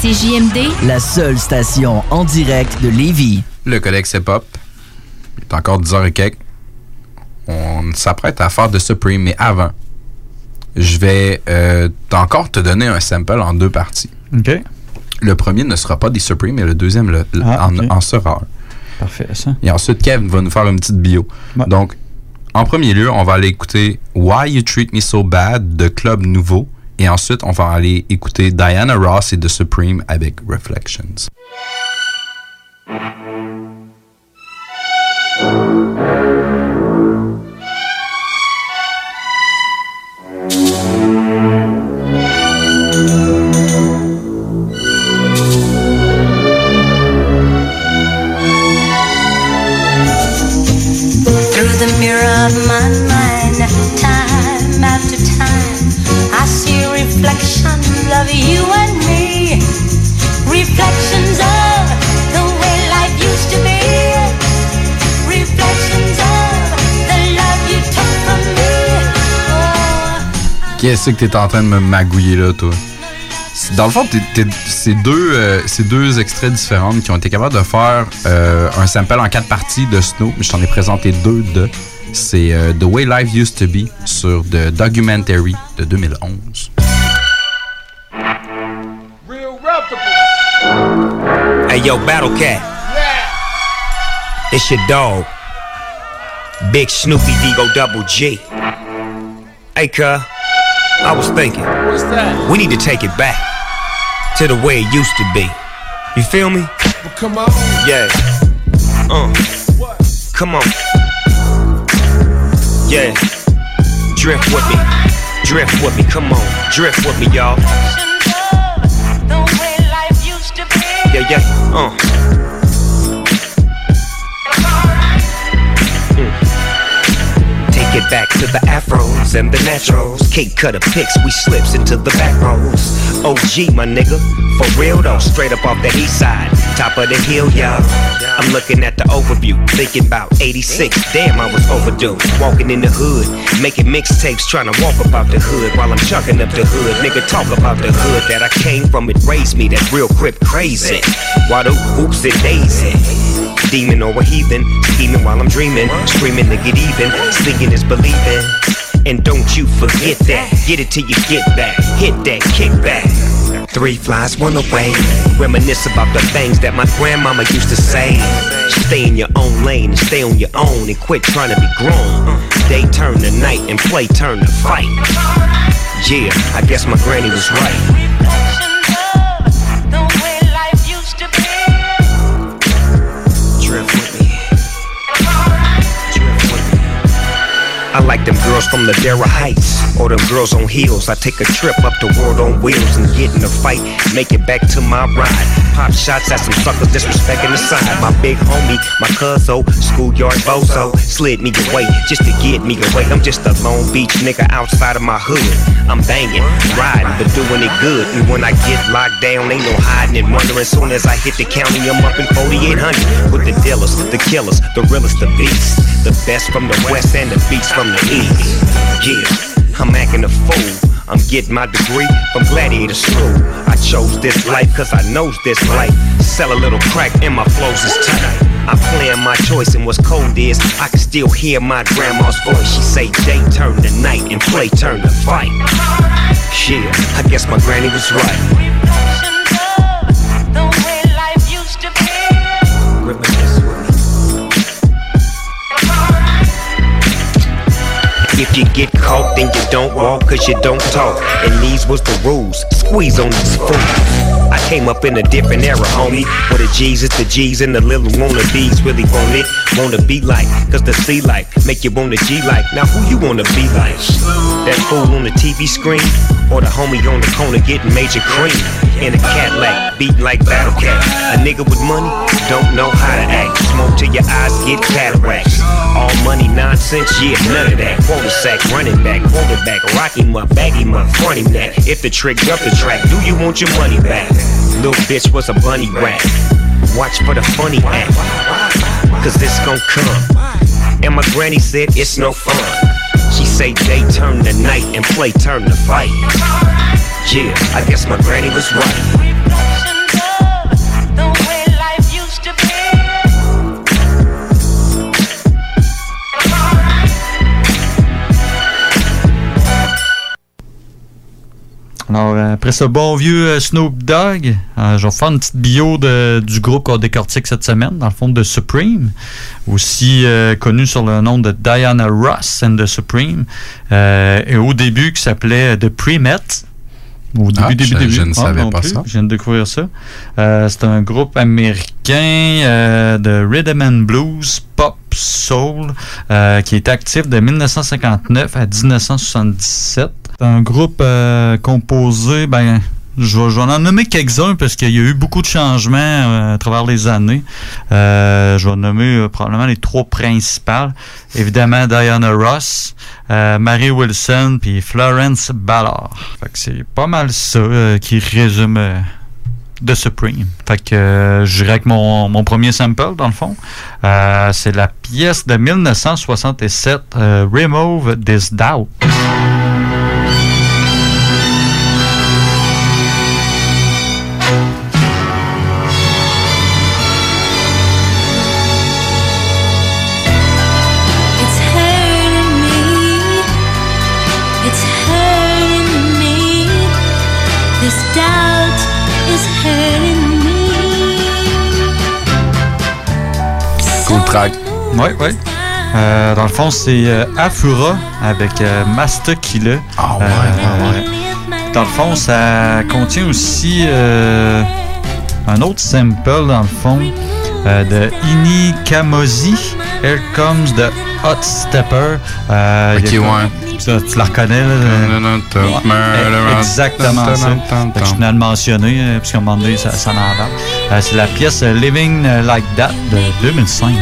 CJMD, La seule station en direct de Lévis. Le collègue C'est Pop. Il est encore 10h et quelques. On s'apprête à faire de Supreme, mais avant, je vais euh, encore te donner un sample en deux parties. OK. Le premier ne sera pas des Supreme, mais le deuxième le- le- Ah, en, sera un. Parfait, ça. Et ensuite, Kev va nous faire une petite bio. Donc, en premier lieu, on va aller écouter Why You Treat Me So Bad de Club Nouveau. Et ensuite, on va aller écouter Diana Ross et The Supreme avec Reflections. Qu'est-ce que t'es en train de me magouiller là, toi? C'est- Dans le fond, t'es- t'es- c'est deux, euh, c'est deux extraits différents qui ont été capables de faire euh, un sample en quatre parties de Snow. Je t'en ai présenté deux de. C'est euh, The Way Life Used to Be sur The Documentary de 2011. Hey yo, Battle Cat. It's your dog. Big Snoopy Digo Double G. Hey, cuh. I was thinking. What's that? We need to take it back to the way it used to be. You feel me? Come on. Yeah. Uh. Come on. Yeah. Drift with me, drift with me, come on, drift with me, y'all. Yeah, yeah, uh. It back to the afros and the naturals. Cake cutter picks, we slips into the back rows. OG, my nigga, for real though, straight up off the east side, top of the hill, y'all. I'm looking at the overview, thinking about 86. Damn, I was overdue. Walking in the hood, making mixtapes, trying to walk about the hood while I'm chucking up the hood. Nigga, talk about the hood that I came from, it raised me, that real crip crazy. Why the oops and daisy? Demon or a heathen, scheming while I'm dreaming, screaming to get even, singing is believing. And don't you forget that, get it till you get back, hit that kick back. Three flies, one away. Reminisce about the things that my grandmama used to say. Stay in your own lane and stay on your own and quit trying to be grown. Day turn to night and play turn to fight. Yeah, I guess my granny was right. I like them girls from the Dara Heights or them girls on heels. I take a trip up the world on wheels and get in a fight, make it back to my ride. Pop shots at some suckers disrespecting the side. My big homie, my cuzzo, schoolyard bozo, slid me away just to get me away. I'm just a Long Beach nigga outside of my hood. I'm banging, riding, but doing it good. And when I get locked down, ain't no hiding and wondering. Soon as I hit the county, I'm up in 4800 with the dealers, the killers, the realest, the beasts, the best from the west and the beats from the east. Yeah, I'm acting a fool. I'm getting my degree from Gladiator School. I chose this life cause I knows this life. Sell a little crack and my flows is tight. I'm playing my choice and what's cold is I can still hear my grandma's voice. She say day turn to night and play turn to fight. Yeah, I guess my granny was right. If you get caught, then you don't walk, cause you don't talk. And these was the rules. Squeeze on these fools. I came up in a different era, homie. Where the is the G's and the little wannabes really want it. Wanna be like, cause the C like make you wanna G like. Now who you wanna be like? That fool on the TV screen? Or the homie on the corner getting major cream? In a Cadillac, beating like Battle Cat. A nigga with money don't know how to act. Smoke till your eyes get cataracts. All money nonsense, yeah, none of that. Quarter sack, running back, quarterback, rock him up, bag him up, front that. If the trick up the track, do you want your money back? Little bitch was a bunny rat. Watch for the funny act, cause this gon' come. And my granny said it's no fun. She say day turn to night and play turn to fight. Yeah, I guess my granny was right. Alors, euh, après ce bon vieux euh, Snoop Dogg, euh, je vais faire une petite bio de- du groupe qu'on décortique cette semaine, dans le fond de Supreme, aussi euh, connu sur le nom de Diana Ross and the Supreme, euh, et au début qui s'appelait The Pre-Met. Au début, Ah, début, je- début. je ne Ah, savais pas plus. ça. Je viens de découvrir ça. Euh, c'est un groupe américain de rhythm and blues, pop, soul, qui est actif de 1959 à 1977. C'est un groupe euh, composé, ben, je vais, en nommer quelques-uns parce qu'il y a eu beaucoup de changements euh, à travers les années. Euh, je vais nommer probablement les trois principales. Évidemment, Diana Ross, Mary Wilson, puis Florence Ballard. Fait que c'est pas mal ça qui résume The Supreme. Fait que je dirais que mon, mon premier sample, dans le fond, c'est la pièce de 1967, euh, Remove This Doubt. Track. Oui, oui. Euh, dans le fond, c'est euh, Afura avec euh, Master Killer. Ah ouais, ouais, Dans le fond, ça contient aussi euh, un autre sample, dans le fond, euh, de Ini Kamosi, Here Comes the Hot Stepper. Euh, Ok, a- ouais. Ça, tu la reconnais, là? Ouais, Exactement ça. Fait que je tenais à le mentionner, euh, puisqu'à un moment donné, ça, ça en. Euh, C'est la pièce Living Like That de 2005.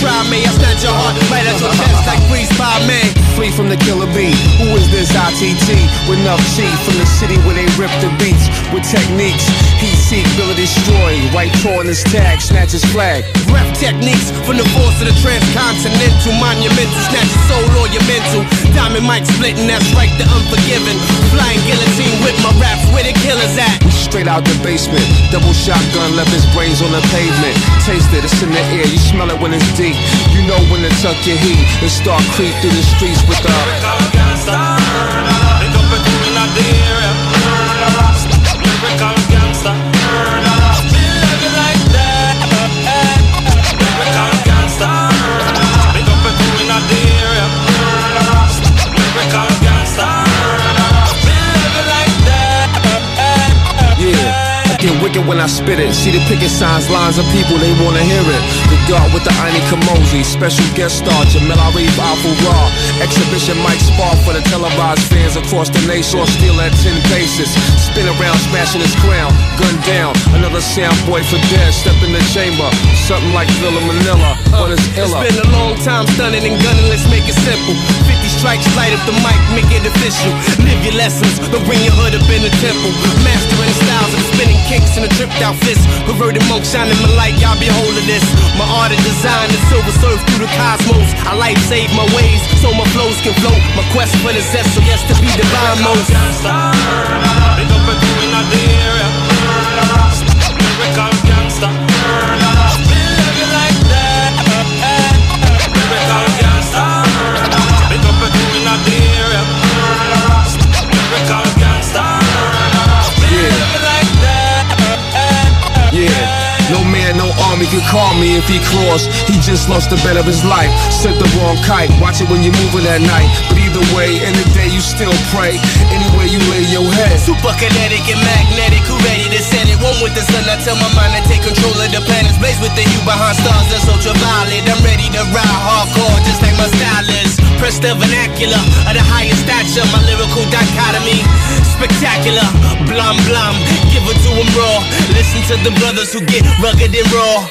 Try me. I snatch your heart right at your chest like freeze by me. Free from the killer bee. Who is this ITT? With enough G from the city where they rip the beats with techniques. Heat seek, build destroy. Paw on his tag, snatch his flag. Rap techniques from the force of the transcontinental monumental. Snatch your soul or your mental. Diamond mic splitting, that's right, the unforgiven. Flying guillotine with my raps, where the killers at? We straight out the basement. Double shotgun, left his brains on the pavement. Taste it, it's in the air. You smell it when it's deep. You know when to tuck your heat and start creep through the streets with the. Gangster. Big up and doing a area. Lyrical gangster. Get wicked when I spit it. See the picket signs, lines of people, they wanna hear it. The dart with the Ani Kamosi, special guest star Jamel Arif Alpha Raw. Exhibition Mike Spar for the televised fans across the nation. Steel at 10 paces. Spin around, smashing his crown. Gun down, another sound boy for dead. Step in the chamber, something like Villa Manila, but it's It's iller. been a long time stunning and gunning, let's make it simple. 50 strikes, light up the mic, make it official. Live your lessons, but bring your hood up in the temple. Mastering styles of spinning kicks and a tripped out fist. Perverted monk shining my light, y'all behold of this. My art of design is silver surf through the cosmos. I life save my ways, so my flows can float. My quest for the zest, so yes to be divine most. Big up and doing a area. Lyrical gangster. Army call me if he cross. He just lost the bet of his life. Sent the wrong kite. Watch it when you're moving at night. But either way, in the day you still pray. Anywhere you lay your head. Super kinetic and magnetic, who ready to set it? One with the sun, I tell my mind to take control of the planets. Blaze with the hue behind stars that's ultraviolet. I'm ready to ride hardcore, just like my style is. Press the vernacular of the highest stature, my lyrical dichotomy. Spectacular, blum blum, give it to 'em raw. Listen to the brothers who get rugged and raw.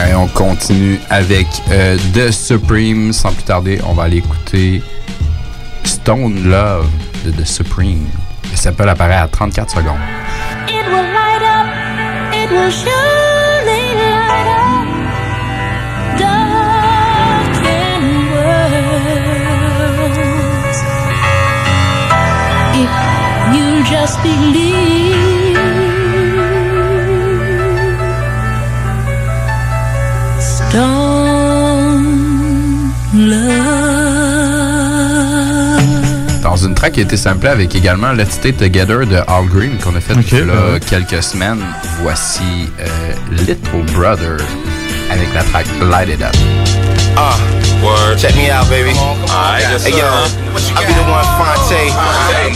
Allez, on continue avec euh, The Supreme. Sans plus tarder, on va aller écouter Stone Love de The Supreme. Ça peut apparaître à 34 secondes. It will light up, it will surely just believe, stone love. Dans une track qui a été samplée avec également Let's Stay Together de Al Green qu'on a fait il y a ouais. quelques semaines. Voici euh, Little Brother avec la track Light It Up. Uh, word. Check me out, baby. hey, yo, I be the one Fonte,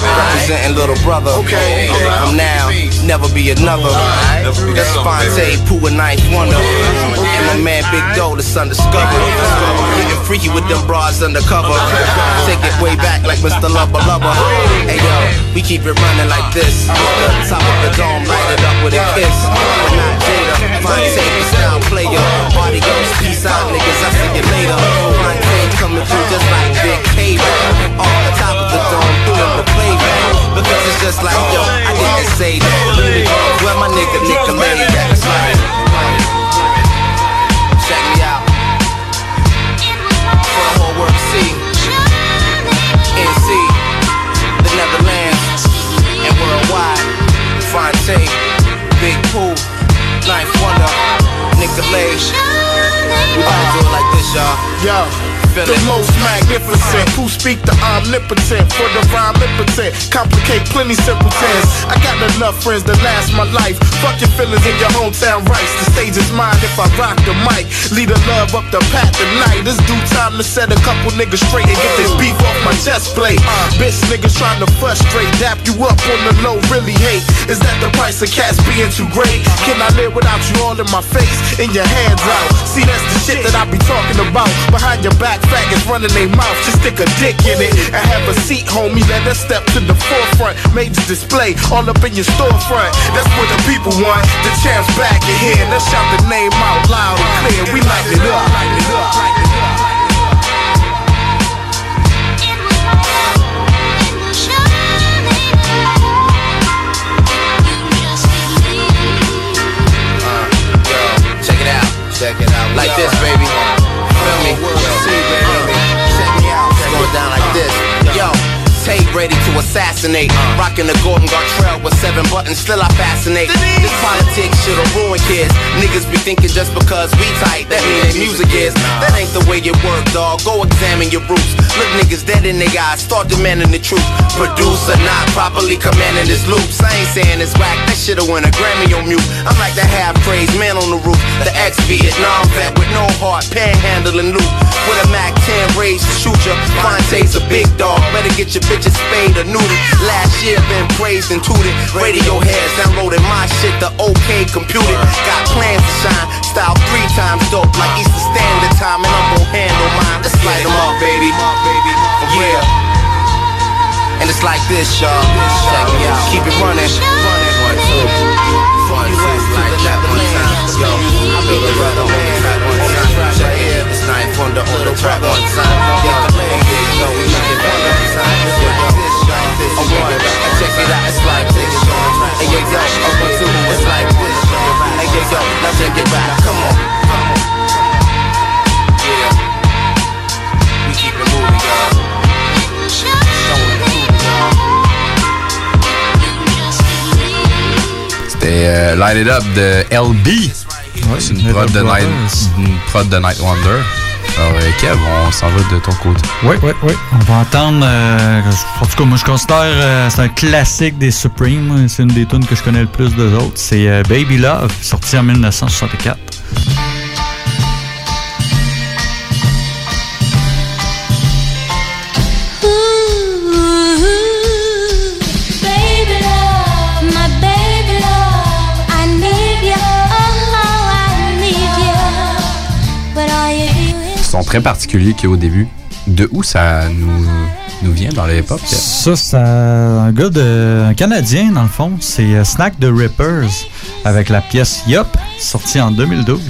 representing little brother. Okay. I'm now, never be another. That's Fonte, Pooh and Ninth Wonder. And my man Big Doe, the son discovered. Getting freaky with them bras undercover. Take it way back like Mr. Lubba Lubba. Hey, yo, we keep it running like this. Top of the dome, light it up with a kiss. But not Jada, Fonte, style player. Party girls, peace out, niggas. I see you later. just like, yo, I didn't say that. Where my nigga check me out. For the whole world to see. NC, the Netherlands, and worldwide. Fonte, Big Pool, Ninth Wonder, Nicolay. We gotta do it like this, y'all. Yo the most magnificent. Who speak the omnipotent for the rhyme impotent? Complicate plenty simpletons. I got enough friends to last my life. Fuck your feelings in your hometown rights. The stage is mine if I rock the mic. Lead a love up the path tonight. It's due time to set a couple niggas straight and get this beef off my chest plate. Bitch niggas trying to frustrate, dap you up on the low, really hate. Is that the price of cats being too great? Can I live without you all in my face and your hands out? See, that's the shit that I be talking about. Behind your back, faggots running their mouth. Just stick a dick in it and have a seat, homie. Let us step to the forefront. Major display all up in your storefront. That's what the people want. The champs back in here. Let's shout the name out loud and clear. We light it up. Light it up. Check it out. Like this, baby. Down like this. Yo. Tay ready to assassinate. Uh. Rocking the Gordon Gartrell with seven buttons, still I fascinate. This politics shit'll ruin kids. Niggas be thinking just because we tight, that mean their music is. That ain't the way it work, dog. Go examine your roots. Look niggas dead in their eyes, start demanding the truth. Producer not properly commanding this loops. I ain't saying it's whack, that shit'll win a Grammy on mute. I'm like the half crazed man on the roof. The ex Vietnam vet with no heart, panhandling loot. With a Mac 10 raised to shoot ya. Fonte's a big dog, better get your bitches spayed or neutered. Last year been praised and tooted. Radio heads downloading my shit, the OK computer. Got plans to shine, style three times dope, like Easter Standard Time, and I'm gon' handle mine. Let's light 'em up, baby. Yeah. And it's like this, y'all. Check me out. Keep it running. One, two. One. Like that one time. Yo, I feel the brother on the track one time. Check it. It's Ninth on the track one time. Yo, and here you one. Check it out. It's like this, y'all. Yo, yo. A. It's like this, y'all. Yo, yo. Now check it back. Come on. Yeah. We keep it moving, y'all. C'était euh, Light It Up de LB. C'est une, prod de Night- une mm-hmm, prod de Night Wonder. Alors, euh, Kev, on s'en va de ton côté. Oui, oui, oui. On va entendre. euh, en tout cas, moi, je considère euh, c'est un classique des Supremes. C'est une des tunes que je connais le plus d'eux autres. C'est euh, Baby Love, sorti en 1964. Son très particulier qui est au début. De où ça nous, nous vient dans l'époque? Kev? Ça, c'est un gars de. un Canadien, dans le fond. C'est euh, Snack the Rippers avec la pièce Yup, sortie en 2012.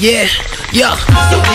Yeah, yeah.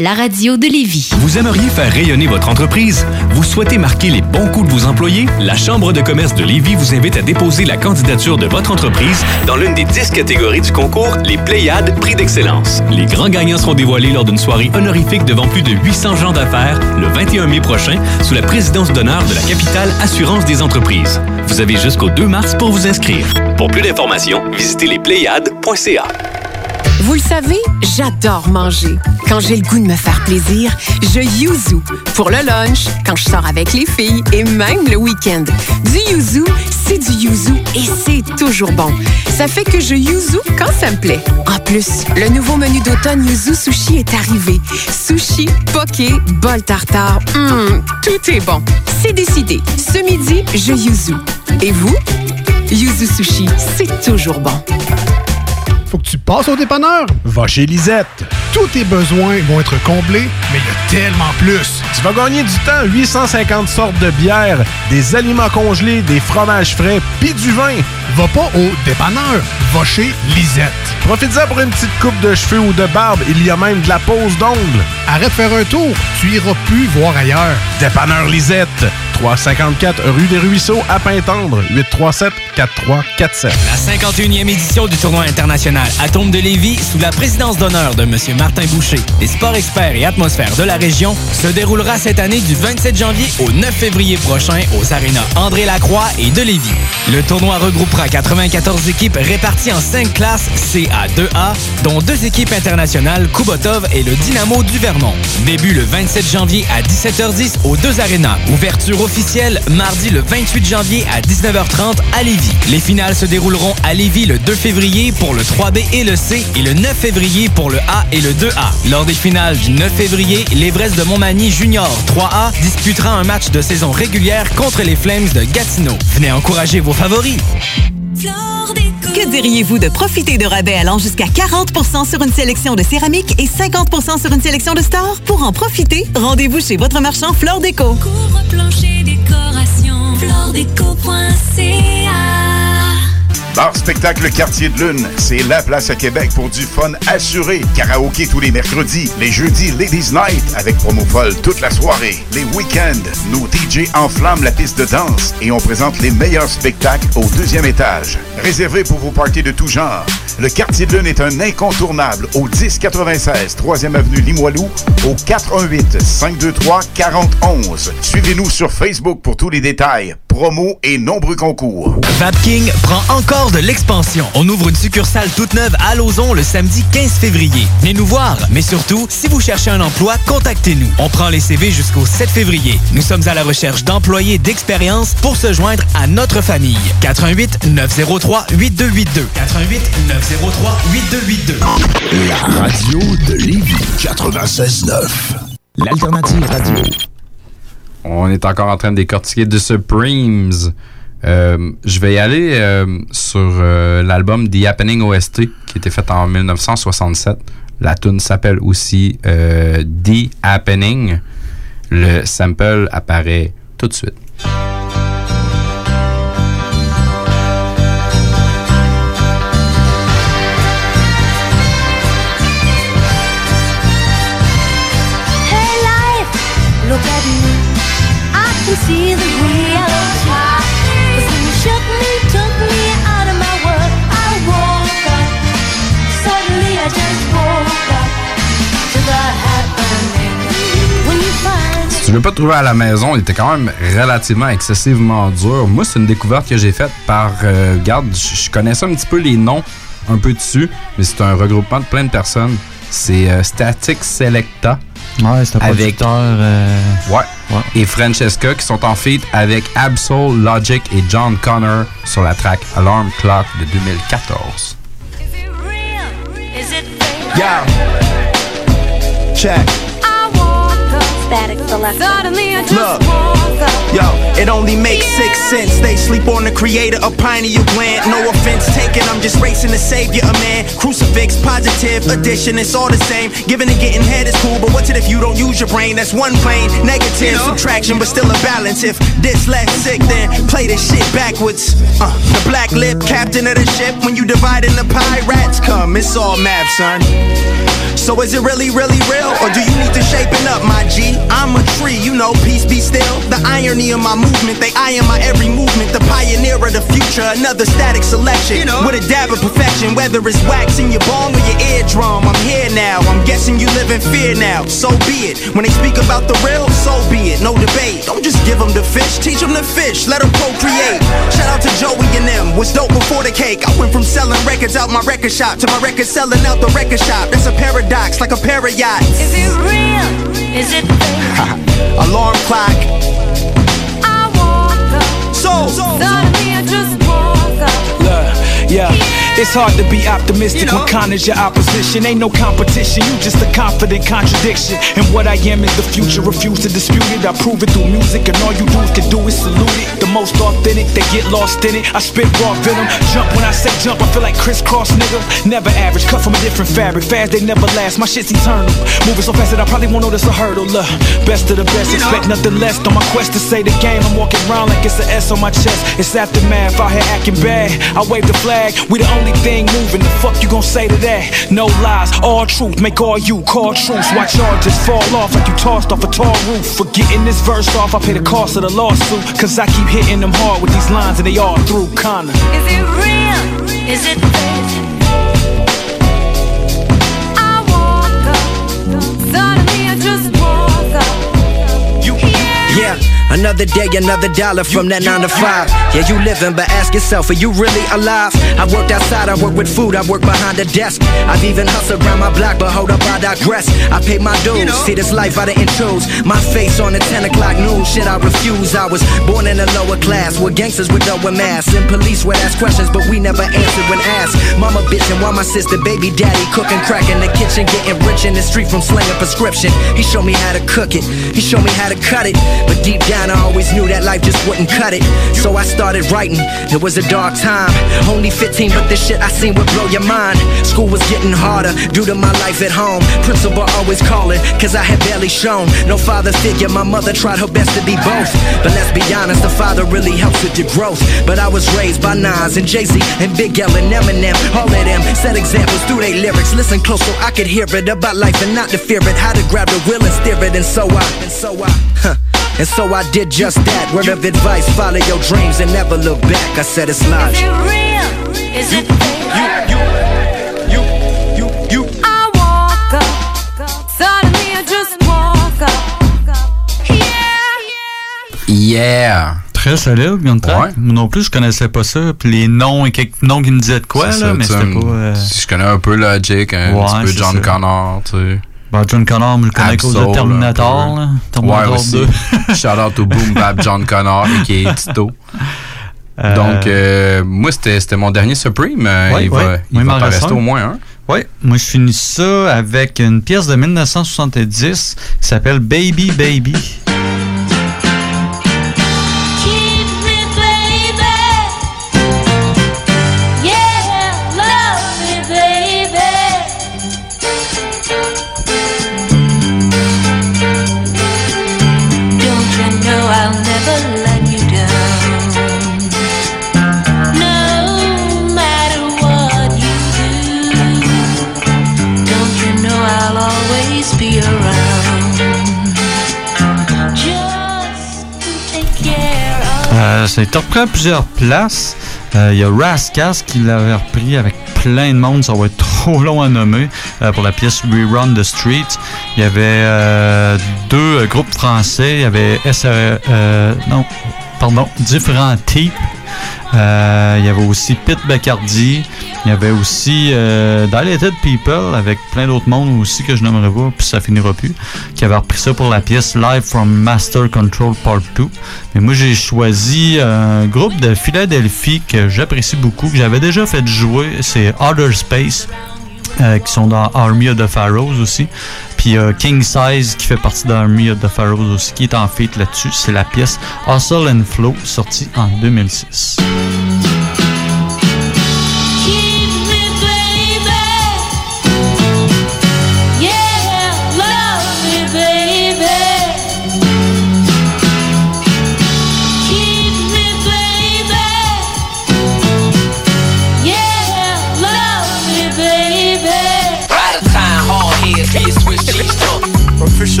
La radio de Lévis. Vous aimeriez faire rayonner votre entreprise? Vous souhaitez marquer les bons coups de vos employés? La Chambre de commerce de Lévis vous invite à déposer la candidature de votre entreprise dans l'une des 10 catégories du concours Les Pléiades Prix d'Excellence. Les grands gagnants seront dévoilés lors d'une soirée honorifique devant plus de 800 gens d'affaires le 21 mai prochain sous la présidence d'honneur de la capitale Assurance des entreprises. Vous avez jusqu'au 2 mars pour vous inscrire. Pour plus d'informations, visitez lespléiades.ca. Vous le savez, j'adore manger. Quand j'ai le goût de me faire plaisir, je yuzu. Pour le lunch, quand je sors avec les filles et même le week-end. Du yuzu, c'est du yuzu et c'est toujours bon. Ça fait que je yuzu quand ça me plaît. En plus, le nouveau menu d'automne Yuzu Sushi est arrivé. Sushi, poké, bol tartare, hum, tout est bon. C'est décidé. Ce midi, je yuzu. Et vous? Yuzu Sushi, c'est toujours bon. Faut que tu passes au dépanneur. Va chez Lisette. Tous tes besoins vont être comblés, mais il y a tellement plus. Tu vas gagner du temps. 850 sortes de bières, des aliments congelés, des fromages frais, puis du vin. Va pas au dépanneur. Va chez Lisette. Profite-en pour une petite coupe de cheveux ou de barbe. Il y a même de la pose d'ongles. Arrête de faire un tour. Tu iras plus voir ailleurs. Dépanneur Lisette. 354 rue des Ruisseaux à Pintendre. 837 4347. La 51e édition du tournoi international Atome de Lévis, sous la présidence d'honneur de M. Martin Boucher, les sports experts et atmosphères de la région, se déroulera cette année du 27 janvier au 9 février prochain aux arénas André Lacroix et de Lévis. Le tournoi regroupera 94 équipes réparties en 5 classes CA2A, dont deux équipes internationales, Kubotov et le Dynamo du Vermont. Début le 27 janvier à 17h10 aux deux arénas. Ouverture officielle mardi le 28 janvier à 19h30 à Lévis. Les finales se dérouleront à Lévis le 2 février pour le 3B et le C et le 9 février pour le A et le 2A. Lors des finales du 9 février, l'Everest de Montmagny Junior 3A disputera un match de saison régulière contre les Flames de Gatineau. Venez encourager vos favoris. Que diriez-vous de profiter de rabais allant jusqu'à 40% sur une sélection de céramique et 50% sur une sélection de stores? Pour en profiter, rendez-vous chez votre marchand Flore Déco. Couvre-plancher décoration, floredeco.ca Bar Spectacle Quartier de Lune, c'est la place à Québec pour du fun assuré. Karaoké tous les mercredis, les jeudis Ladies Night avec promo folle toute la soirée. Les week-ends, nos DJ enflamment la piste de danse et on présente les meilleurs spectacles au deuxième étage. Réservé pour vos parties de tout genre. Le Quartier de Lune est un incontournable au 1096 3e avenue Limoilou au 418 523 4011. Suivez-nous sur Facebook pour tous les détails, promos et nombreux concours. Vapking prend encore de l'expansion. On ouvre une succursale toute neuve à Lauson le samedi 15 février. Venez nous voir, mais surtout, si vous cherchez un emploi, contactez-nous. On prend les CV jusqu'au 7 février. Nous sommes à la recherche d'employés d'expérience pour se joindre à notre famille. 88 903 8282. 88 903 8282. La radio de Lévis 96.9. L'alternative radio. On est encore en train de décortiquer The Supremes. Euh, je vais y aller euh, sur euh, l'album The Happening OST qui été fait en 1967. La tune s'appelle aussi The Happening. Le sample apparaît tout de suite. Hey life, tu l'as pas trouvé à la maison, il était quand même relativement excessivement dur. Moi, c'est une découverte que j'ai faite par. euh, regarde, je je connaissais un petit peu les noms un peu dessus, mais c'est un regroupement de plein de personnes. C'est euh, Static Selecta. Ouais, c'est un Avec- producteur. euh, Ouais. Et Francesca qui sont en feat avec Absol, Logic et John Connor sur la track Alarm Clock de 2014. is it Yeah. Check. I woke up. Static select. Suddenly I just Look. Yo, it only makes six sense. They sleep on the creator of pineal gland. No offense taken, I'm just racing to savior a man. Crucifix, positive, addition, it's all the same. Giving and getting head is cool, but what's it if you don't use your brain? That's one plane. Negative, subtraction, but still a balance. If dyslexic, then play this shit backwards. Uh, the black lip, captain of the ship. When you divide in the pie, rats come. It's all math, son. So is it really, really real? Or do you need to shapen up, my G? I'm a tree, you know, peace be still. The irony of my movement, they eyeing my every movement. The pioneer of the future, another static selection. You know. With a dab of perfection, whether it's wax in your bone or your eardrum. I'm here now, I'm guessing you live in fear now. So be it. When they speak about the real, so be it. No debate. Don't just give them the fish, teach them to fish, let them procreate. Shout out to Joey and them, was dope before the cake. I went from selling records out my record shop to my record selling out the record shop. That's a paradox, like a pair of yachts. Is it real? Is it fake? [LAUGHS] Alarm clock. I walk up. So, suddenly I just walk up. Look, yeah. It's hard to be optimistic when Connor's your opposition. Ain't no competition, you just a confident contradiction. And what I am is the future, refuse to dispute it. I prove it through music, and all you dudes can do is salute it. The most authentic, they get lost in it. I spit raw venom, jump when I say jump, I feel like crisscross nigga. Never average, cut from a different fabric. Fast, they never last. My shit's eternal. Moving so fast that I probably won't notice a hurdle. Look, best of the best, expect nothing less. On my quest to say the game, I'm walking around like it's an S on my chest. It's aftermath, out here acting bad. I wave the flag, we the only thing moving. The fuck you gon' say to that? No lies, all truth, make all you call truths. Watch y'all just fall off like you tossed off a tall roof. For getting this verse off, I pay the cost of the lawsuit. Cause I keep hitting them hard with these lines and they all through, kinda. Is it real? Is it fake? I walk up. Suddenly I just walk up. Yeah, another day, another dollar from that nine to five. Yeah, you living, but ask yourself, are you really alive? I worked outside, I work with food, I work behind the desk. I've even hustled around my block, but hold up, I digress. I paid my dues, see this life I didn't choose. My face on the 10 o'clock news, shit, I refuse. I was born in a lower class with gangsters with lower masks. And police would ask questions, but we never answered when asked. Mama bitching while my sister, baby daddy cooking crack in the kitchen, getting rich in the street from slinging prescription. He showed me how to cook it, he showed me how to cut it. But deep down, I always knew that life just wouldn't cut it. So I started writing. It was a dark time. Only 15, but the shit I seen would blow your mind. School was getting harder due to my life at home. Principal always calling, cause I had barely shown. No father figure, my mother tried her best to be both. But let's be honest, the father really helps with your growth. But I was raised by Nas and Jay Z and Big L and Eminem. All of them set examples through their lyrics. Listen close so I could hear it about life and not to fear it. How to grab the wheel and steer it, and so I, and so I, huh. And so I did just that. Word of advice, follow your dreams and never look back. I said it's Is live. it real? Is it fake? I walk up. Suddenly I just walk up. Yeah! Très solide, comme track. Moi non plus, je connaissais pas ça. Puis les noms et quelques noms qui me disaient de quoi, C'est là, ça, mais c'était sais, pas. euh, Je connais un peu Logic, un Ouais, petit peu John ça. Connor, tu sais. Bon, John Connor, je le connais à cause de Terminator. Là. Terminator ouais, aussi. 2. [LAUGHS] Shout out au Boom Bap [LAUGHS] John Connor, qui [LAUGHS] est Tito. Euh, Donc, euh, moi, c'était mon dernier Supreme. Euh, Ouais, il ouais. va, il va rester au moins un. Oui, moi je finis ça avec une pièce de 1970 qui s'appelle Baby Baby. Euh, été repris à plusieurs places. Euh, Il y a Rascas qui l'avait repris avec plein de monde. Ça va être [LAUGHS] trop long à nommer euh, pour la pièce Rerun the Street. Il y avait euh, deux groupes français. Il y avait non, pardon, différents types. Il y avait aussi Pete Bacardi. Il y avait aussi euh, Dilated People avec plein d'autres mondes aussi que je nommerai pas, puis ça finira plus, qui avait repris ça pour la pièce Live from Master Control Part 2. Mais moi, j'ai choisi un groupe de Philadelphie que j'apprécie beaucoup, que j'avais déjà fait jouer. C'est Outer Space. euh, qui sont dans Army of the Pharaohs aussi. Puis euh, King Size, qui fait partie d'Army of the Pharaohs aussi, qui est en feat là-dessus. C'est la pièce Hustle and Flow, sortie en 2006.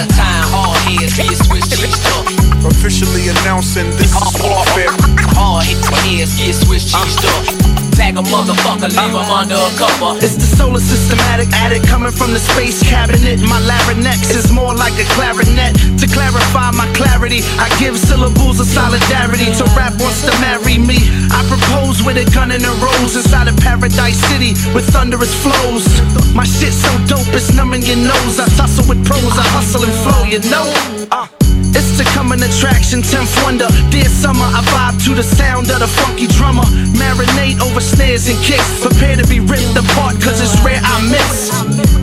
Out of time, heads, get switched cheesed up. Officially announcing this is warfare. Hard heads, get switched cheesed up. Tag a motherfucker, leave him under a. It's the solar systematic addict coming from the space cabinet. My larynx is more like a clarinet. To clarify my clarity, I give syllables of solidarity. To rap wants to marry me. I propose with a gun and a rose inside a Paradise City with thunderous flows. My shit so dope, it's numbing your nose. I tussle with pros, I hustle and flow, you know. Uh. It's to come an attraction, 10th wonder. Dear summer, I vibe to the sound of the funky drummer. Marinate over snares and kicks. Prepare to be ripped apart, cause it's rare I miss.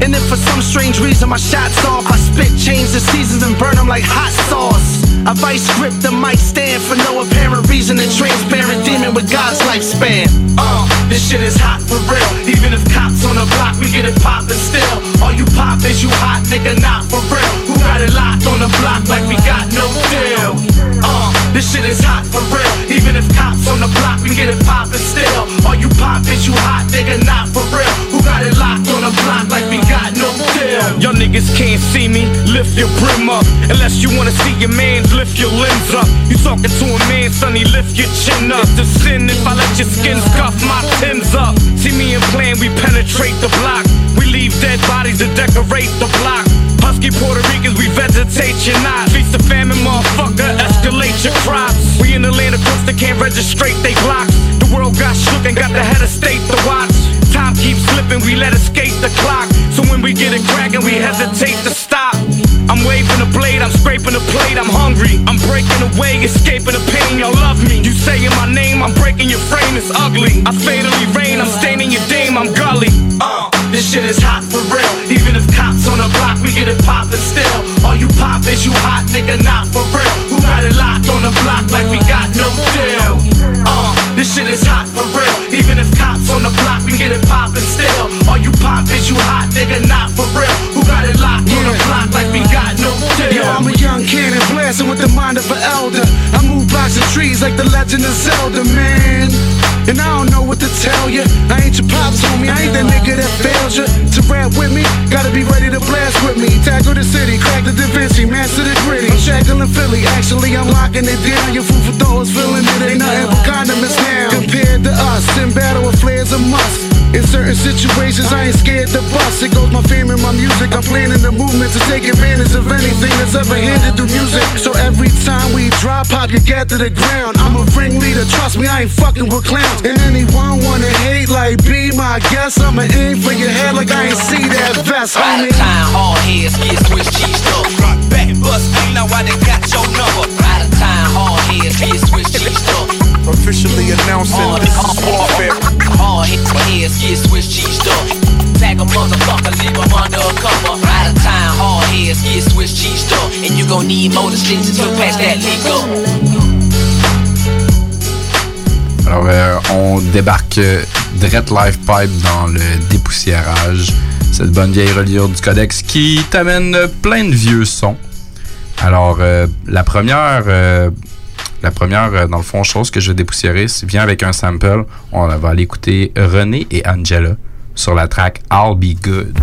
And if for some strange reason my shots off, I spit, change the seasons and burn them like hot sauce. I vice grip the mic stand for no apparent reason. A transparent demon with God's lifespan. Uh, this shit is hot for real. Even if cops on the block, we get it poppin' still. All you pop is you hot, nigga, not for real. Who got it locked on the block like we got no deal? Uh, this shit is hot for real. Even if cops on the block, we get it poppin' still. All you poppin'? you hot, nigga, not for real. Who got it locked on the block like we got no deal? Y'all niggas can't see me, lift your brim up. Unless you wanna see your mans, lift your limbs up. You talking to a man, sonny, lift your chin up. The sin if I let your skin scuff my tins up. See me and plan, we penetrate the block. We leave dead bodies to decorate the block. Husky Puerto Ricans, we vegetate your not. Feast the famine, motherfucker, escalate your. We in the land of course, they can't registrate they blocks. The world got shook and got the head of state to watch. Time keeps slipping, we let escape the clock. So when we get it cracking, we hesitate to stop. I'm waving a blade, I'm scraping a plate, I'm hungry. I'm breaking away, escaping the pain, y'all love me. You saying my name, I'm breaking your frame, it's ugly. I fatally rain, I'm staining your dame, I'm gully. Uh, this shit is hot for real. Even if cops on the block, we get it poppin' All you pop is you hot, nigga, not for real. Who got it locked on the block like we got no deal? Uh, this shit is hot for real. Even if cops on the block, we get it poppin' still. All you pop is you hot, nigga, not for real. Who got it locked on the block like we got no deal? Yo, I'm a young cannon blasting with the mind of an elder. I move blocks and trees like the legend of Zelda, man. And I don't know what to tell you. I ain't your pops, homie. I ain't that nigga that failed you. To rap with me, gotta be ready to blast with me. Tackle the city, crack the Da Vinci, master the gritty. I'm shackling Philly, actually I'm locking it down. Your food for thought feeling it. Ain't nothing but condiments now. Compared to us, in battle with flares a must. In certain situations, I ain't scared to bust. It goes my fame and my music. I'm planning the movement to take advantage of anything that's ever handed through music. So every time we drop, pop, you get to the ground. I'm a ringleader, trust me, I ain't fucking with clowns. And anyone wanna hate like be my guest, I'ma aim for your head like I ain't see that vest, homie. time, hard heads, get switched cheesed up. Rock back, bust, know I done got your number. Out of time, hard heads, get switched cheesed up. Officially announcing this is warfare. Hard heads, get switched cheesed up. Tag a motherfucker, leave him under a cover. Out of time, hard heads, get switched cheesed up. And you gon' need more distinctions to pass that leak up. Alors, euh, on débarque euh, direct live pipe dans le dépoussiérage. Cette bonne vieille reliure du codex qui t'amène plein de vieux sons. Alors, euh, la première, euh, la première, euh, dans le fond, chose que je vais dépoussiérer, vient avec un sample. On va aller écouter René et Angela sur la track I'll Be Good.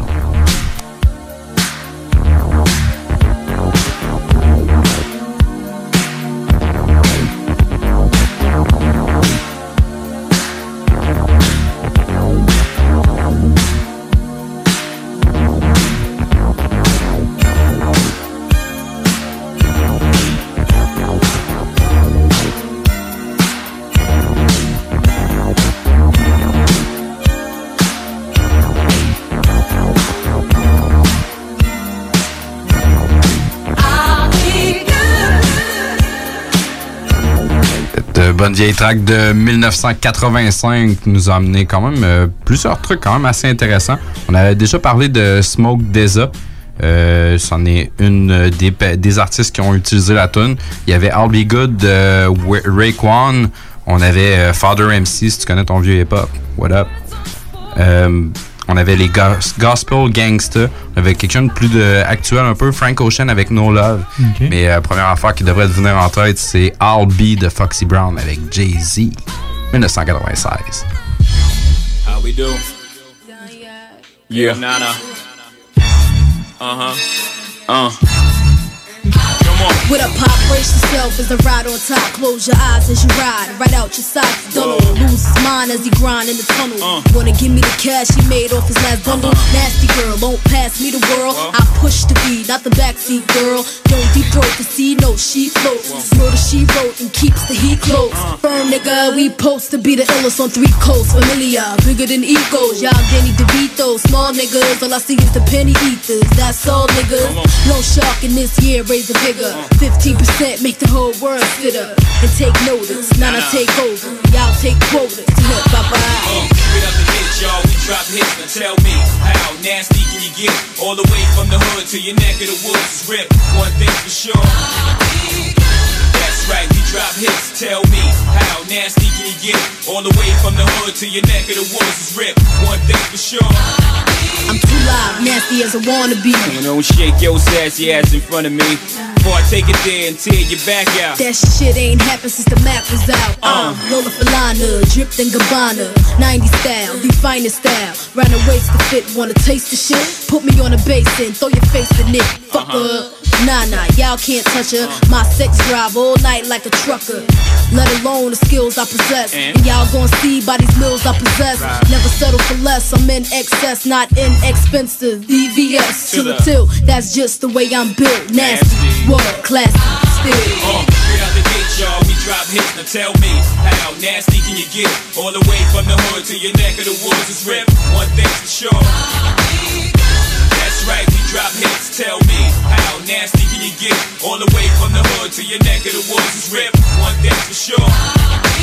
Bonne vieille track de 1985 nous a amené quand même euh, plusieurs trucs quand même assez intéressants. On avait déjà parlé de Smoke Deza. Euh, c'en est une des, artistes qui ont utilisé la tune. Il y avait I'll Be Good de. On avait euh, Father MC, si tu connais ton vieux hip-hop. What up? Euh, on avait les gos- Gospel Gangsta. On avait quelqu'un de plus de actuel un peu, Frank Ocean avec No Love. Mais la première affaire qui devrait te venir en tête, c'est I'll Be de Foxy Brown avec Jay-Z. 1996. How we do? Yeah. Nana. Uh huh. Uh. With a pop, brace yourself as I ride on top. Close your eyes as you ride, right out your socks. Don't lose his mind as he grind in the tunnel. Wanna give me the cash he made off his last bundle? Nasty girl, won't pass me the world. I push the beat, not the backseat girl. Don't deep throat the sea, no she floats. Murder she wrote and keeps the heat close. Firm nigga, we post to be the illest on three coasts. Familiar, bigger than egos. Y'all Danny DeVito, small niggas. All I see is the penny eaters. That's all niggas. No shark in this year, raise the vigor. 15% make the whole world sit up and take notice. Now I take over. Y'all take quotas to hip hop. Uh, straight up the hit, y'all, we drop hits. Now tell me, how nasty can you get? All the way from the hood to your neck of the woods is ripped. One thing for sure. That's right, we drop hits. Tell me, how nasty can you get? All the way from the hood to your neck of the woods is ripped. One thing for sure. I'm too loud, nasty as I wanna be. You don't shake your sassy ass in front of me. Before I take it there and tear your back out. That shit ain't happened since the map was out. Uh, Lola Falana, dripped in Gabbana. 90 style, the finest style. Round the waist to fit, wanna taste the shit? Put me on a basin, throw your face in it. Fuck her. Nah, nah, y'all can't touch her. My sex drive all night like a trucker. Let alone the skills I possess. And? And y'all gon' see by these mills I possess. Never settle for less, I'm in excess, not inexpensive. DVS to the till, that's just the way I'm built. Nasty, world class, still. Uh, out the gate, y'all, we drop hits. Now tell me, how nasty can you get? All the way from the hood to your neck of the woods is ripped. One thing's for sure. That's right, drop hits. Tell me, how nasty can you get? All the way from the hood to your neck of the woods is ripped. One thing's for sure.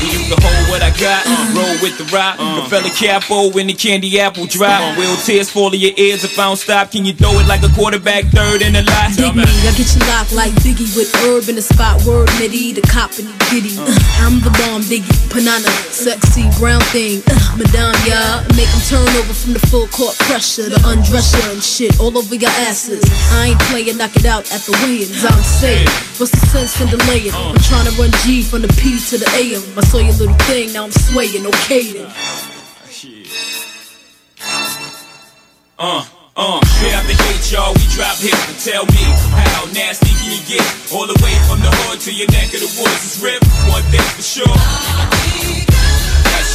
You can hold what I got, roll with the rock. The fella capo when the candy apple drop. Will tears fall in your ears if I don't stop? Can you throw it like a quarterback third in the lot? Dig me, I get you locked like Biggie with herb in the spot. Word midi, the cop and the giddy. Uh, [LAUGHS] I'm the bomb, Diggy, Panana, sexy brown thing. Uh, Madame, y'all, make them turn over from the full court pressure. The undress you and shit all over your asses. I ain't playing, knock it out at the weigh-ins. I'm saying, what's the sense in delaying? I'm trying to run G from the P to the AM. I saw your little thing, now I'm swaying, okay then. Uh, uh, straight out the gate, y'all, we drop hits. But tell me, how nasty can you get? All the way from the hood to your neck of the woods is ripped. One thing for sure.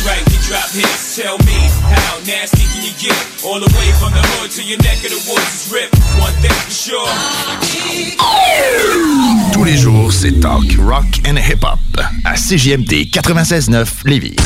That's right, we drop hits. Tell me, how nasty can you get? All the way from the hood to your neck of the woods is ripped. One thing for sure. Tous les jours, c'est talk, rock and hip-hop à CJMD 96.9 Lévis.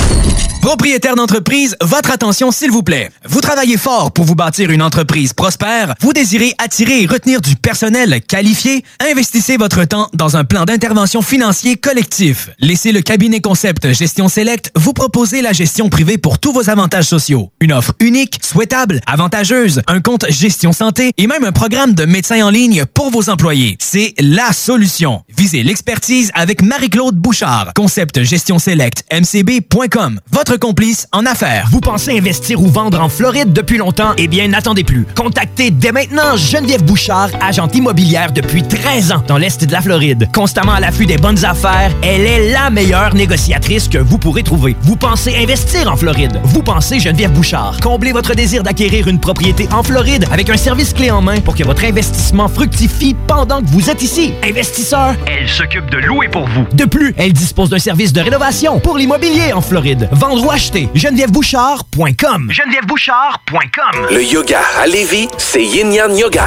Propriétaire d'entreprise, votre attention s'il vous plaît. Vous travaillez fort pour vous bâtir une entreprise prospère, vous désirez attirer et retenir du personnel qualifié, investissez votre temps dans un plan d'intervention financier collectif. Laissez le cabinet concept Gestion Select vous proposer la gestion privée pour tous vos avantages sociaux. Une offre unique, souhaitable, avantageuse, un compte gestion santé et même un programme de médecin en ligne pour vos employés. C'est la solution. Visez l'expertise avec Marie-Claude Bouchard. Concept gestion select mcb.com. Votre complice en affaires. Vous pensez investir ou vendre en Floride depuis longtemps? Eh bien, n'attendez plus. Contactez dès maintenant Geneviève Bouchard, agente immobilière depuis 13 ans dans l'Est de la Floride. Constamment à l'affût des bonnes affaires, elle est la meilleure négociatrice que vous pourrez trouver. Vous pensez investir en Floride? Vous pensez Geneviève Bouchard. Comblez votre désir d'acquérir une propriété en Floride avec un service clé en main pour que votre investissement fructifie pendant que vous êtes ici. Investisseur, elle s'occupe de louer pour vous. De plus, elle dispose d'un service de rénovation pour l'immobilier en Floride. Vendre ou acheter, genevièvebouchard.com. genevièvebouchard.com. Le yoga à Lévis, c'est Yin Yang Yoga.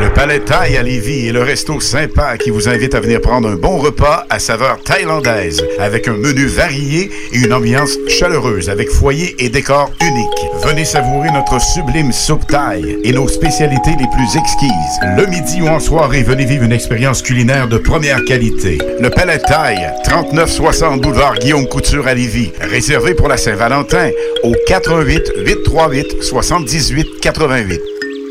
Le Palais Thaï à Lévis est le resto sympa qui vous invite à venir prendre un bon repas à saveur thaïlandaise avec un menu varié et une ambiance chaleureuse avec foyer et décor unique. Venez savourer notre sublime soupe thaï et nos spécialités les plus exquises. Le midi ou en soirée, venez vivre une expérience culinaire de première qualité. Le Palais Thaï, 3960 boulevard Guillaume Couture à Lévis. Réservé pour la Saint-Valentin au 88 838 78 88.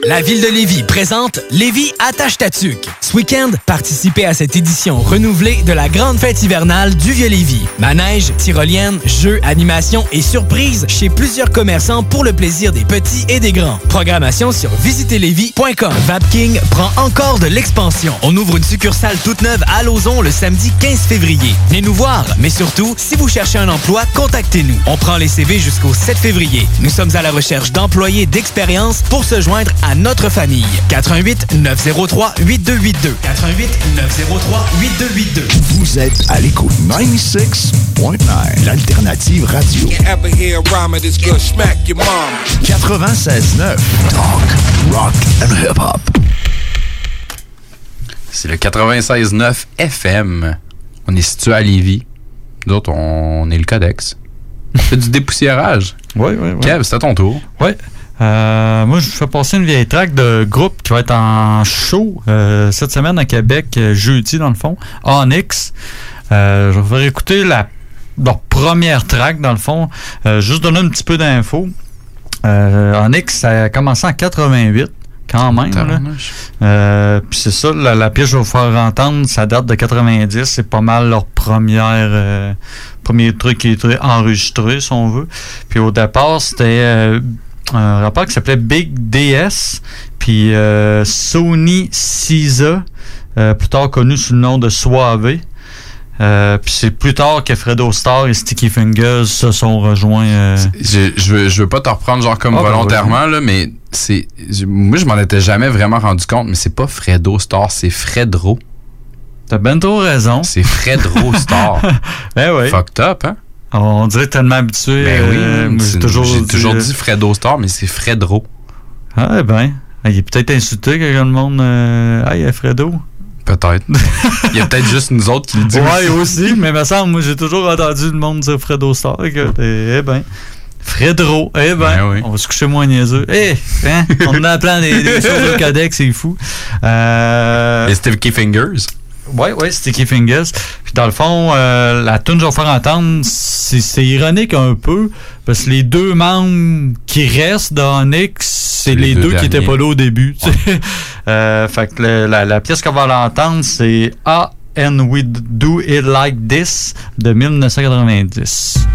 La ville de Lévis présente Lévis attache ta tuque. Ce week-end, participez à cette édition renouvelée de la grande fête hivernale du Vieux-Lévis. Manège, tyrolienne, jeux, animations et surprises chez plusieurs commerçants pour le plaisir des petits et des grands. Programmation sur visitezlévis.com. Vapking prend encore de l'expansion. On ouvre une succursale toute neuve à Lauson le samedi 15 février. Venez nous voir, mais surtout, si vous cherchez un emploi, contactez-nous. On prend les CV jusqu'au 7 février. Nous sommes à la recherche d'employés d'expérience pour se joindre à notre famille. 88 903 8282. 88 903 8282. Vous êtes à l'écoute 96.9, l'alternative radio. You ever hear a rhyme of this good? Smack your mom? 96.9, talk, rock and hip-hop. C'est le 96.9 FM. On est situé à Lévis. Nous autres, on est le Codex. On fait du dépoussiérage. Oui, oui, oui. Kev, c'est à ton tour. Oui. Euh, moi, je fais passer une vieille track de groupe qui va être en show euh, cette semaine à Québec, euh, jeudi dans le fond, Onyx. Euh, je vais vous faire écouter la, leur première track dans le fond. Juste donner un petit peu d'infos. Onyx, ça a commencé en 88 quand même. Euh, Puis c'est ça, la, la pièce que je vais vous faire entendre, ça date de 90. C'est pas mal leur première euh, premier truc qui est été enregistré, si on veut. Puis au départ, c'était euh, un rapport qui s'appelait Big DS, puis euh, Sony Cisa, euh, plus tard connu sous le nom de Suave. Euh, puis c'est plus tard que Fredo Star et Sticky Fingers se sont rejoints. Je, je, veux, je veux pas te reprendre genre comme Ah, ben, volontairement, là, mais c'est. je- Moi, je m'en étais jamais vraiment rendu compte, mais c'est pas Fredo Star, c'est Fredro. T'as ben trop raison. C'est Fredro Star. [LAUGHS] ben oui. Fucked up, hein? On dirait tellement habitué. Ben oui, euh, j'ai toujours, j'ai toujours dit Fredo Star, mais c'est Fredro. Ah, eh ben. Il est peut-être insulté que le monde. Euh, hey, Fredo. Peut-être. Il y a peut-être juste nous autres qui le disent. Ouais, aussi, mais me semble, moi, j'ai toujours entendu le monde dire Fredo Star. Écoute, eh, eh ben. Fredro, eh ben, on va se coucher moins niaiseux. Eh, hein, on en a plein des, des choses au codex, c'est fou. Euh, Et Sticky Fingers? Ouais, ouais, Sticky Fingers. Puis dans le fond, euh, la tune que je vais faire entendre, c'est ironique un peu, parce que les deux membres qui restent dans Onyx, c'est les, les deux, deux qui étaient derniers. pas là au début. [LAUGHS] Euh, fait que le- la, la pièce qu'on va l'entendre, c'est Ah, and We Do It Like This de 1990.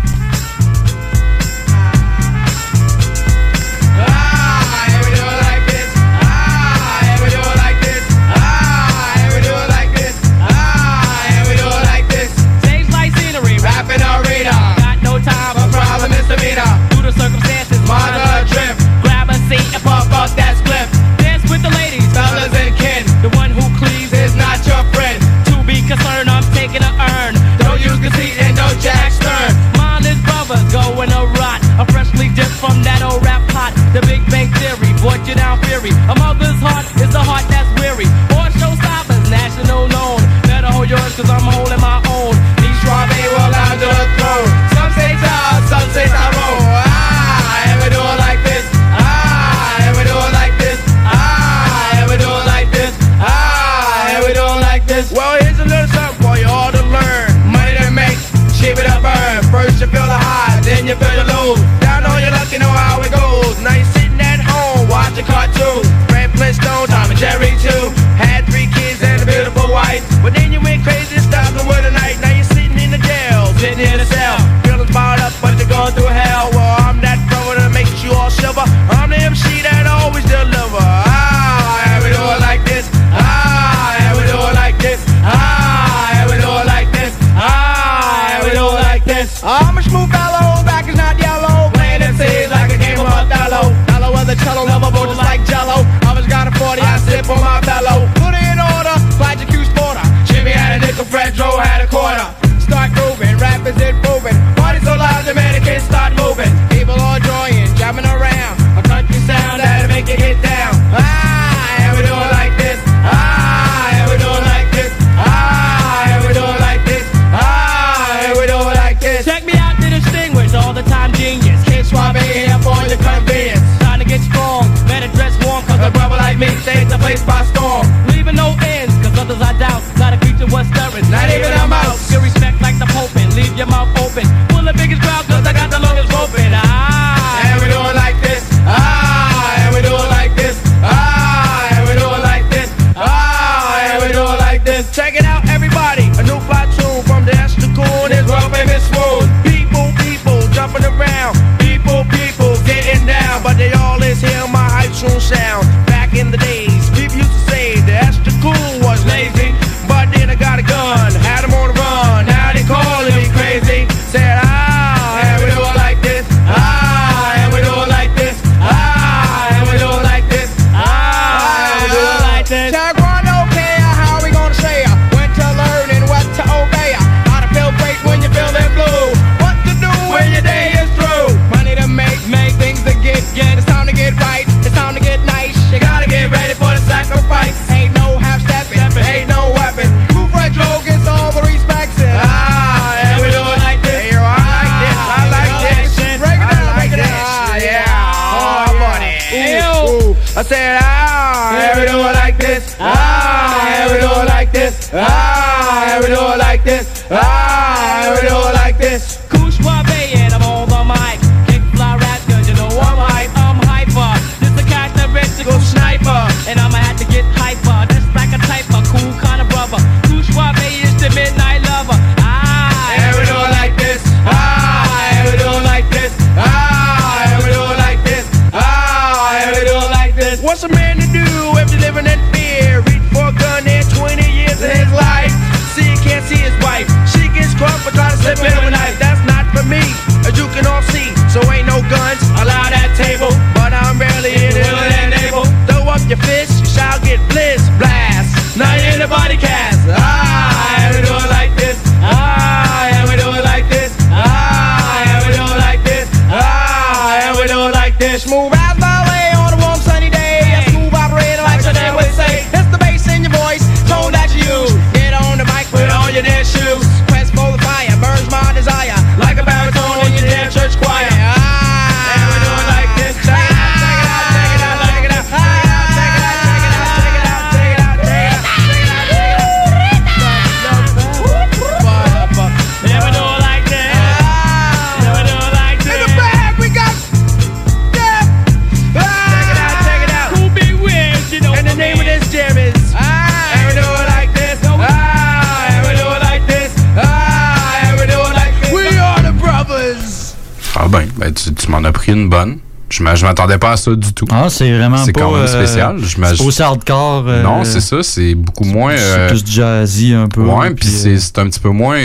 Pris une bonne. Je m'a- je m'attendais pas à ça du tout. Ah, c'est vraiment C'est quand même euh, spécial. C'est aussi hardcore. euh, Non, c'est ça, c'est beaucoup moins. C'est euh, plus jazzy un peu. Ouais, puis c'est euh, c'est un petit peu moins,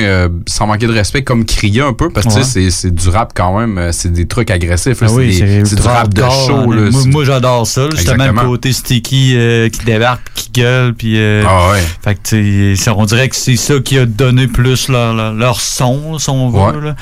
sans manquer de respect, comme crier un peu, parce que Ouais. c'est du rap quand même, c'est des trucs agressifs, Ah oui, c'est du rap de show. hein. Là, Moi, j'adore ça. Justement, le côté sticky qui débarque, qui gueule. Puis, Ah ouais. Fait que, on dirait que c'est ça qui a donné plus leur, leur, leur son, si on veut. Ouais. là.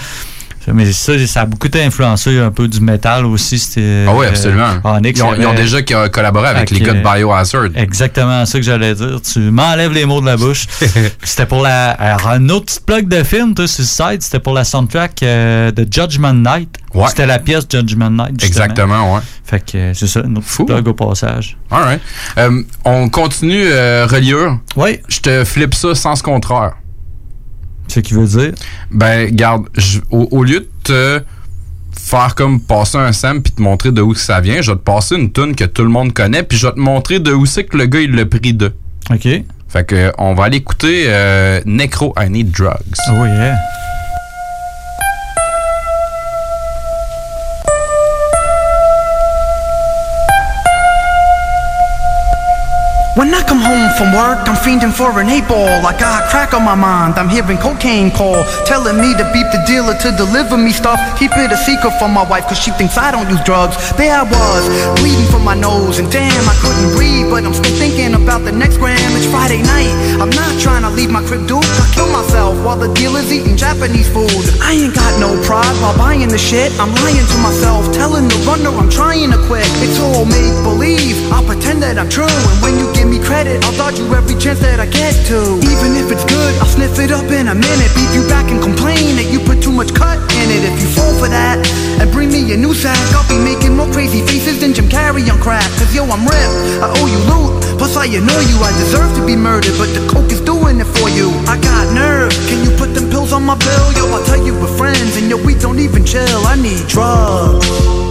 Mais ça, ça a beaucoup influencé un peu du métal aussi. Ah oui, euh, absolument. Onyx, ils, ont, ils ont avait- déjà co- collaboré avec les gars de Biohazard. Exactement ça que j'allais dire. Tu m'enlèves les mots de la bouche. [LAUGHS] c'était pour la. Alors, un autre petit plug de film, toi, sur le site, c'était pour la soundtrack euh, de Judgment Night. Ouais. C'était la pièce Judgment Night. justement. Exactement, ouais. Fait que euh, c'est ça, notre petit plug au passage. All right. Euh, on continue euh, reliure. Oui. Je te flippe ça sens contraire. Ce qui veut dire? Ben, garde, au, au lieu de te faire comme passer un sam puis te montrer de où ça vient, je vais te passer une tune que tout le monde connaît puis je vais te montrer de où c'est que le gars il l'a pris de. OK. Fait que on va aller écouter euh, Necro I Need Drugs. Oh yeah. When I come home from work, I'm fiending for an eight ball. I got crack on my mind. I'm hearing cocaine call, telling me to beep the dealer to deliver me stuff. Keep it a secret from my wife, cause she thinks I don't use drugs. There I was, bleeding from my nose, and damn, I couldn't breathe. But I'm still thinking about the next gram. It's Friday night. I'm not trying to leave my crib, dude. I kill myself while the dealer's eating Japanese food. I ain't got no pride while buying the shit. I'm lying to myself, telling the runner I'm trying to quit. It's all make believe. I'll pretend that I'm true, and when you give me credit, I'll dodge you every chance that I get to. Even if it's good, I'll sniff it up in a minute. Beat you back and complain that you put too much cut in it if you fall for that. And bring me a new sack, I'll be making more crazy faces than Jim Carrey on crack. Cause yo, I'm ripped, I owe you loot. Plus, I annoy you, I deserve to be murdered, but the coke is doing it for you. I got nerve, can you put them pills on my bill? Yo, I'll tell you we're friends, and yo, we don't even chill. I need drugs.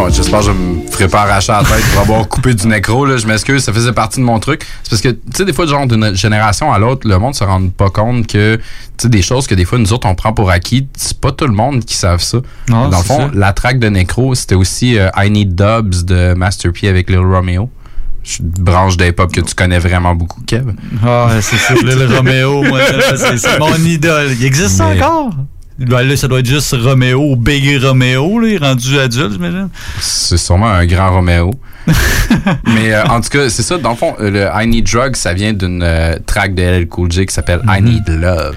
Bon, j'espère que je me ferai pas arracher la tête pour avoir coupé du nécro. Là. Je m'excuse, ça faisait partie de mon truc. C'est parce que, tu sais, des fois, genre d'une génération à l'autre, le monde se rend pas compte que, tu sais, des choses que des fois, nous autres, on prend pour acquis, c'est pas tout le monde qui savent ça. Non, Dans le fond, ça. la track de nécro, c'était aussi euh, I Need Dubs de Master P avec Lil Romeo. Je suis une branche d'hip-hop que tu connais vraiment beaucoup, Kev. Ah, c'est ça. [LAUGHS] Là, le Roméo, moi, c'est mon idole. Il existe Mais- encore? Ben là, ça doit être juste Roméo, Big Roméo, là, il est rendu adulte, j'imagine. C'est sûrement un grand Roméo. [LAUGHS] Mais euh, en tout cas, c'est ça. Dans le fond, euh, le I Need Drugs, ça vient d'une euh, track de LL Cool J qui s'appelle I Need Love.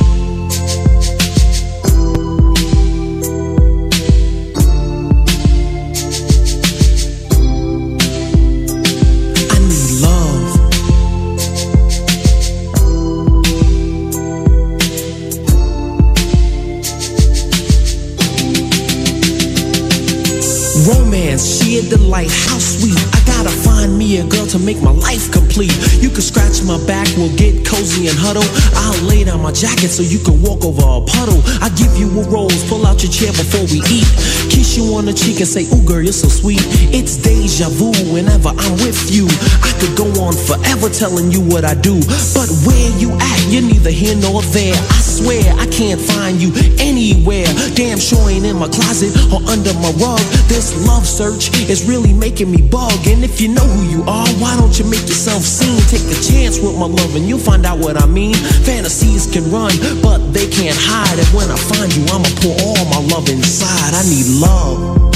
My back, we'll get cozy and huddle. I'll lay down my jacket so you can walk over a puddle. I give you a rose, pull out your chair before we eat. Kiss you on the cheek and say, Ooh, girl, you're so sweet. It's deja vu whenever I'm with you. I could go on forever telling you what I do. But where you at, you're neither here nor there. I swear I can't find you anywhere. Damn sure ain't in my closet or under my rug. This love search is really making me bug. And if you know who you are, why don't you make yourself seen? Take a chance with my love and you'll find out what I mean. Fantasies can run, but they can't hide. And when I find you, I'ma pour all my love inside. I need love.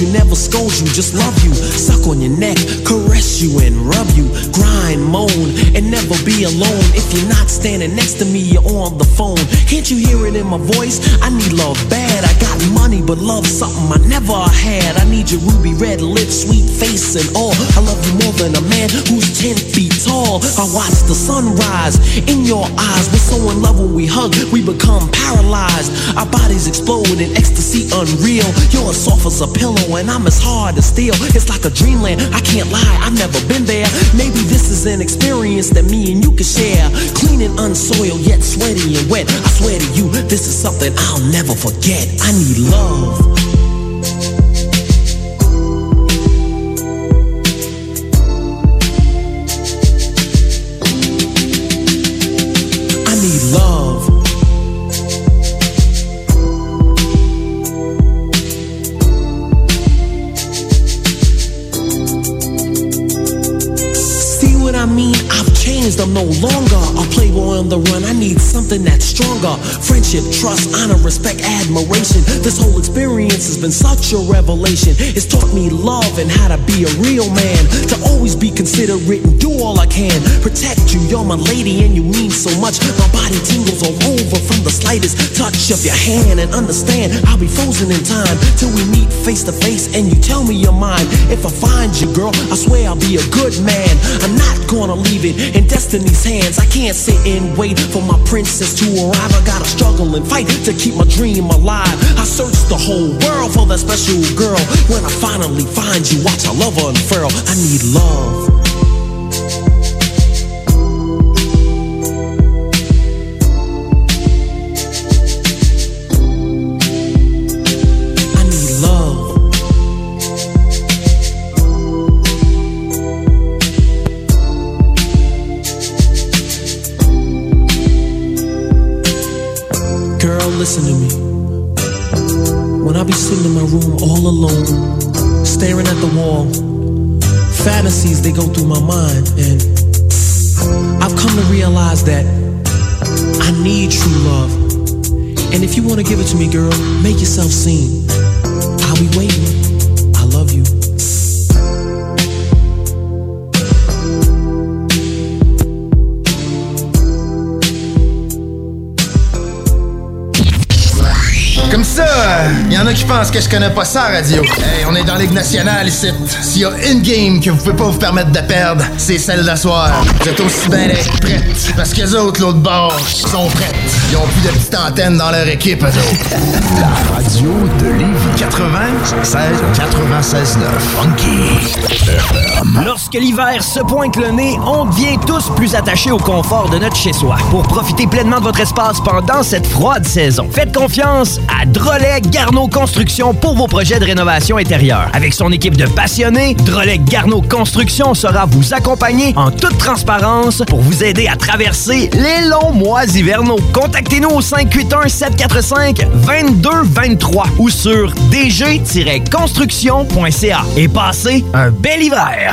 You, never scold you, just love you. Suck on your neck, caress you and rub you. Grind, moan, and never be alone. If you're not standing next to me, you're on the phone. Can't you hear it in my voice? I need love bad. I got money, but love something I never had. I need your ruby red lips, sweet face, and all. I love you more than a man who's 10 feet tall. I watch the sunrise in your eyes. We're so in love when we hug, we become paralyzed. Our bodies explode in ecstasy unreal. You're as soft as a pillow, and I'm as hard as steel. It's like a dreamland. I can't lie, I've never been there. Maybe this is an experience that me and you can share. Clean and unsoiled, yet sweaty and wet. I swear to you, this is something I'll never forget. I need love. Friendship, trust, honor, respect, admiration. This whole experience has been such a revelation. It's taught me love and how to be a real man. To always be considerate and do all I can. Protect you, you're my lady and you mean so much. My body tingles all over from the slightest touch of your hand. And understand, I'll be frozen in time till we meet face to face and you tell me your mind. If I find you, girl, I swear I'll be a good man. I'm not gonna leave it in destiny's hands. I can't sit and wait for my princess to arrive. I gotta struggle and fight to keep my dream alive. I search the whole world for that special girl. When I finally find you, watch our love unfurl. I need love. To give it to me, girl, make yourself seen. I'll be waiting. Y en a qui pensent que je connais pas ça, radio. Hey, on est dans Ligue nationale ici. S'il y a une game que vous pouvez pas vous permettre de perdre, c'est celle d'asseoir. Vous êtes aussi bien d'être prêtes. Parce que les autres, l'autre bord, sont prêtes. Ils ont plus de petites antennes dans leur équipe, eux autres. La radio de Lévis 96 96 9 Funky. Lorsque l'hiver se pointe le nez, on devient tous plus attachés au confort de notre chez-soi. Pour profiter pleinement de votre espace pendant cette froide saison, faites confiance à Drolet Garneau Construction pour vos projets de rénovation intérieure. Avec son équipe de passionnés, Drolet Garneau Construction sera vous accompagner en toute transparence pour vous aider à traverser les longs mois hivernaux. Contactez-nous au 581-745-2223 ou sur dg-construction.ca et passez un bel hiver.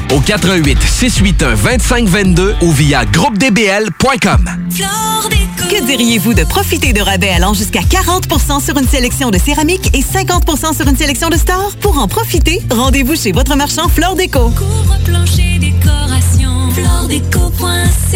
au 88 681 2522 ou via groupedbl.com. Que diriez-vous de profiter de rabais allant jusqu'à 40% sur une sélection de céramique et 50% sur une sélection de stores? Pour en profiter, rendez-vous chez votre marchand Flore Déco. Couvre-plancher décoration, floredeco.ca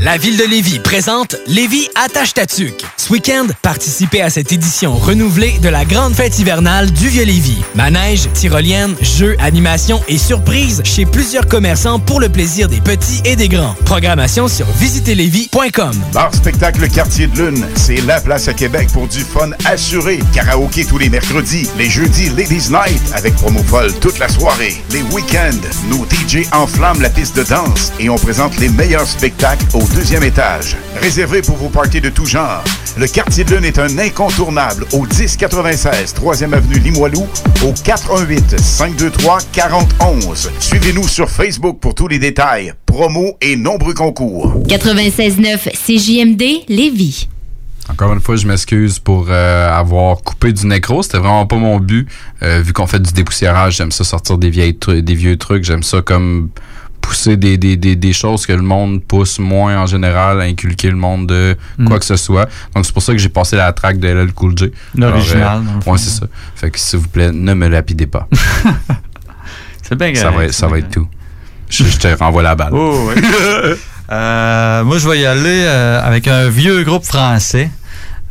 La ville de Lévis présente Lévis attache ta tuque. Ce week-end, participez à cette édition renouvelée de la grande fête hivernale du Vieux-Lévis. Manège, tyrolienne, jeux, animations et surprises chez plusieurs commerçants pour le plaisir des petits et des grands. Programmation sur visitezlévis.com. Bar Spectacle Quartier de Lune, c'est la place à Québec pour du fun assuré. Karaoké tous les mercredis, les jeudis Ladies Night avec promo folle toute la soirée. Les week-ends, nos DJ enflamment la piste de danse et on présente les meilleurs spectacles au deuxième étage. Réservé pour vos parties de tout genre. Le Quartier de Lune est un incontournable au 1096 3e avenue Limoilou au 418 523 4011. Suivez-nous sur Facebook pour tous les détails, promos et nombreux concours. 96.9 CJMD Lévis. Encore une fois, je m'excuse pour euh, avoir coupé du nécro. C'était vraiment pas mon but. Euh, vu qu'on fait du dépoussiérage, j'aime ça sortir des, vieilles tru- des vieux trucs. J'aime ça comme pousser des, des, des, des choses que le monde pousse moins en général, inculquer le monde de quoi Mm. que ce soit. Donc c'est pour ça que j'ai passé la track de LL Cool J. L'original, euh, ouais, c'est ça. Fait que s'il vous plaît, ne me lapidez pas. [LAUGHS] C'est bien ça va, ça va être tout. Je, je te renvoie la balle. Oh. [LAUGHS] Euh, moi, je vais y aller euh, avec un vieux groupe français.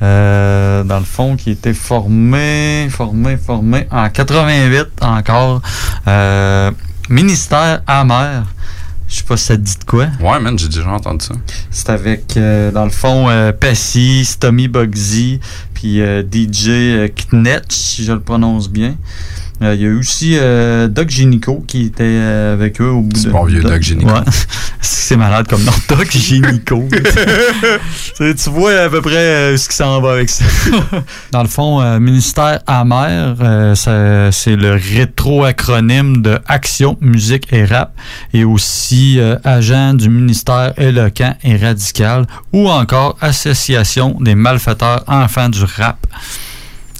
euh, dans le fond, qui était formé, formé, formé en 88 encore. Euh, Ministère amer. Je sais pas si ça te dit de quoi. Ouais, man, j'ai déjà entendu ça. C'est avec, euh, dans le fond, euh, Passy, Tommy Bugsy, puis euh, DJ euh, Knetch, si je le prononce bien. Euh, Il y a eu aussi euh, Doc Génico qui était euh, avec eux au bout de. bon vieux Doc Génico. Ouais. [LAUGHS] c'est malade comme nom, Doc Génico. [LAUGHS] tu, vois à peu près euh, ce qui s'en va avec ça. [LAUGHS] Dans le fond, euh, ministère amer, euh, c'est le rétro-acronyme de Action, Musique et Rap, et aussi euh, agent du ministère éloquent et radical, ou encore Association des malfaiteurs enfants du rap.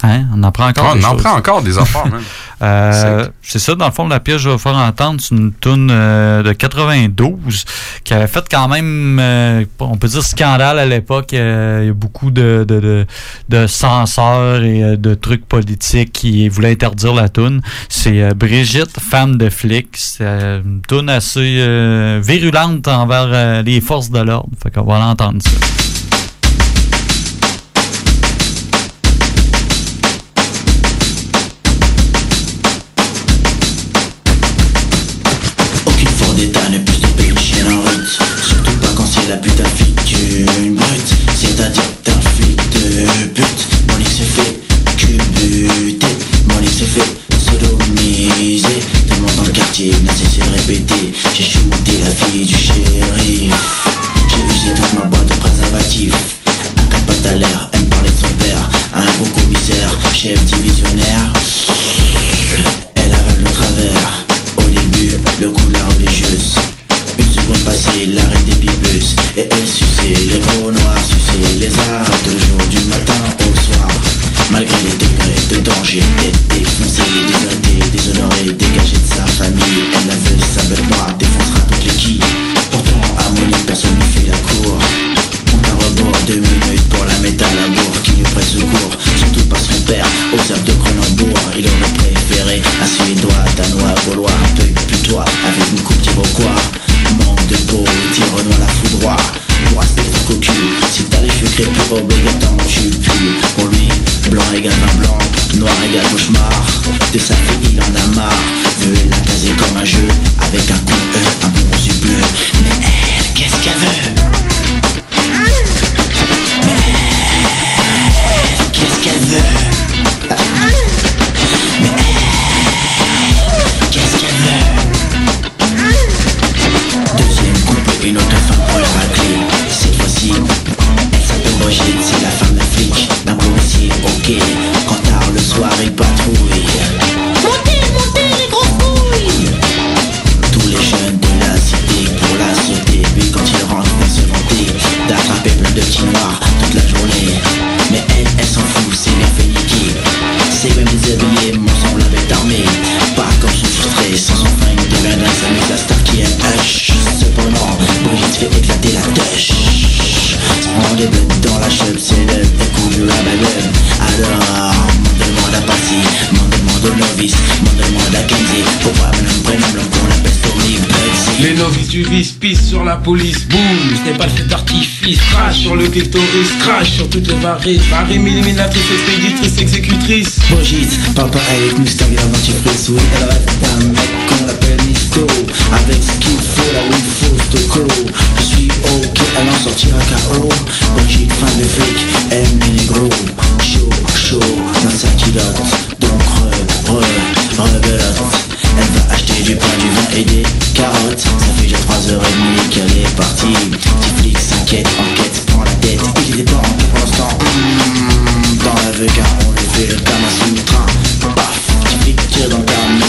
Hein? On apprend encore Ouais, des on en choses. prend encore des affaires, [LAUGHS] man. Euh, c'est ça, dans le fond, la pièce que je vais vous faire entendre, c'est une tune euh, de 92 qui avait fait quand même, euh, on peut dire scandale à l'époque. Il y a beaucoup de, de, de, de censeurs et de trucs politiques qui voulaient interdire la tune. C'est Brigitte, femme de flic. C'est une tune assez virulente envers les forces de l'ordre. Fait qu'on va l'entendre ça. Fort d'état ne peut stopper une chienne en route. Surtout pas quand c'est la putain de fille d'une brute C'est-à-dire que un flic de pute Mon ex s'est fait culbuter. Mon ex s'est fait sodomiser. Monde dans le quartier n'a cessé de répéter. J'ai shooté la fille du shérif. J'ai usé toute ma boîte de préservatifs. Un capote clitoris, crash sur toutes les varices Varie, éliminatrice, expéditrice, exécutrice. Brigitte, parle pas avec un grave dentifrice Oui, elle rêve d'un mec qu'on appelle Nisto Avec ce qu'il faut, là où il faut, Stocco Je suis ok, elle en sortira KO Brigitte, fan de flic, aime les négros Chaud, chaud, dans sa culotte. Donc re, re, rebelote. Elle va acheter du pain, du vin et des carottes. Ça fait déjà 3h30 qu'elle est partie. Petit flic s'inquiète, enquête, prend la tête Il est en pour l'instant Dans la vega, on le fait comme un sous-train Paf, petit flic tire dans le carnet,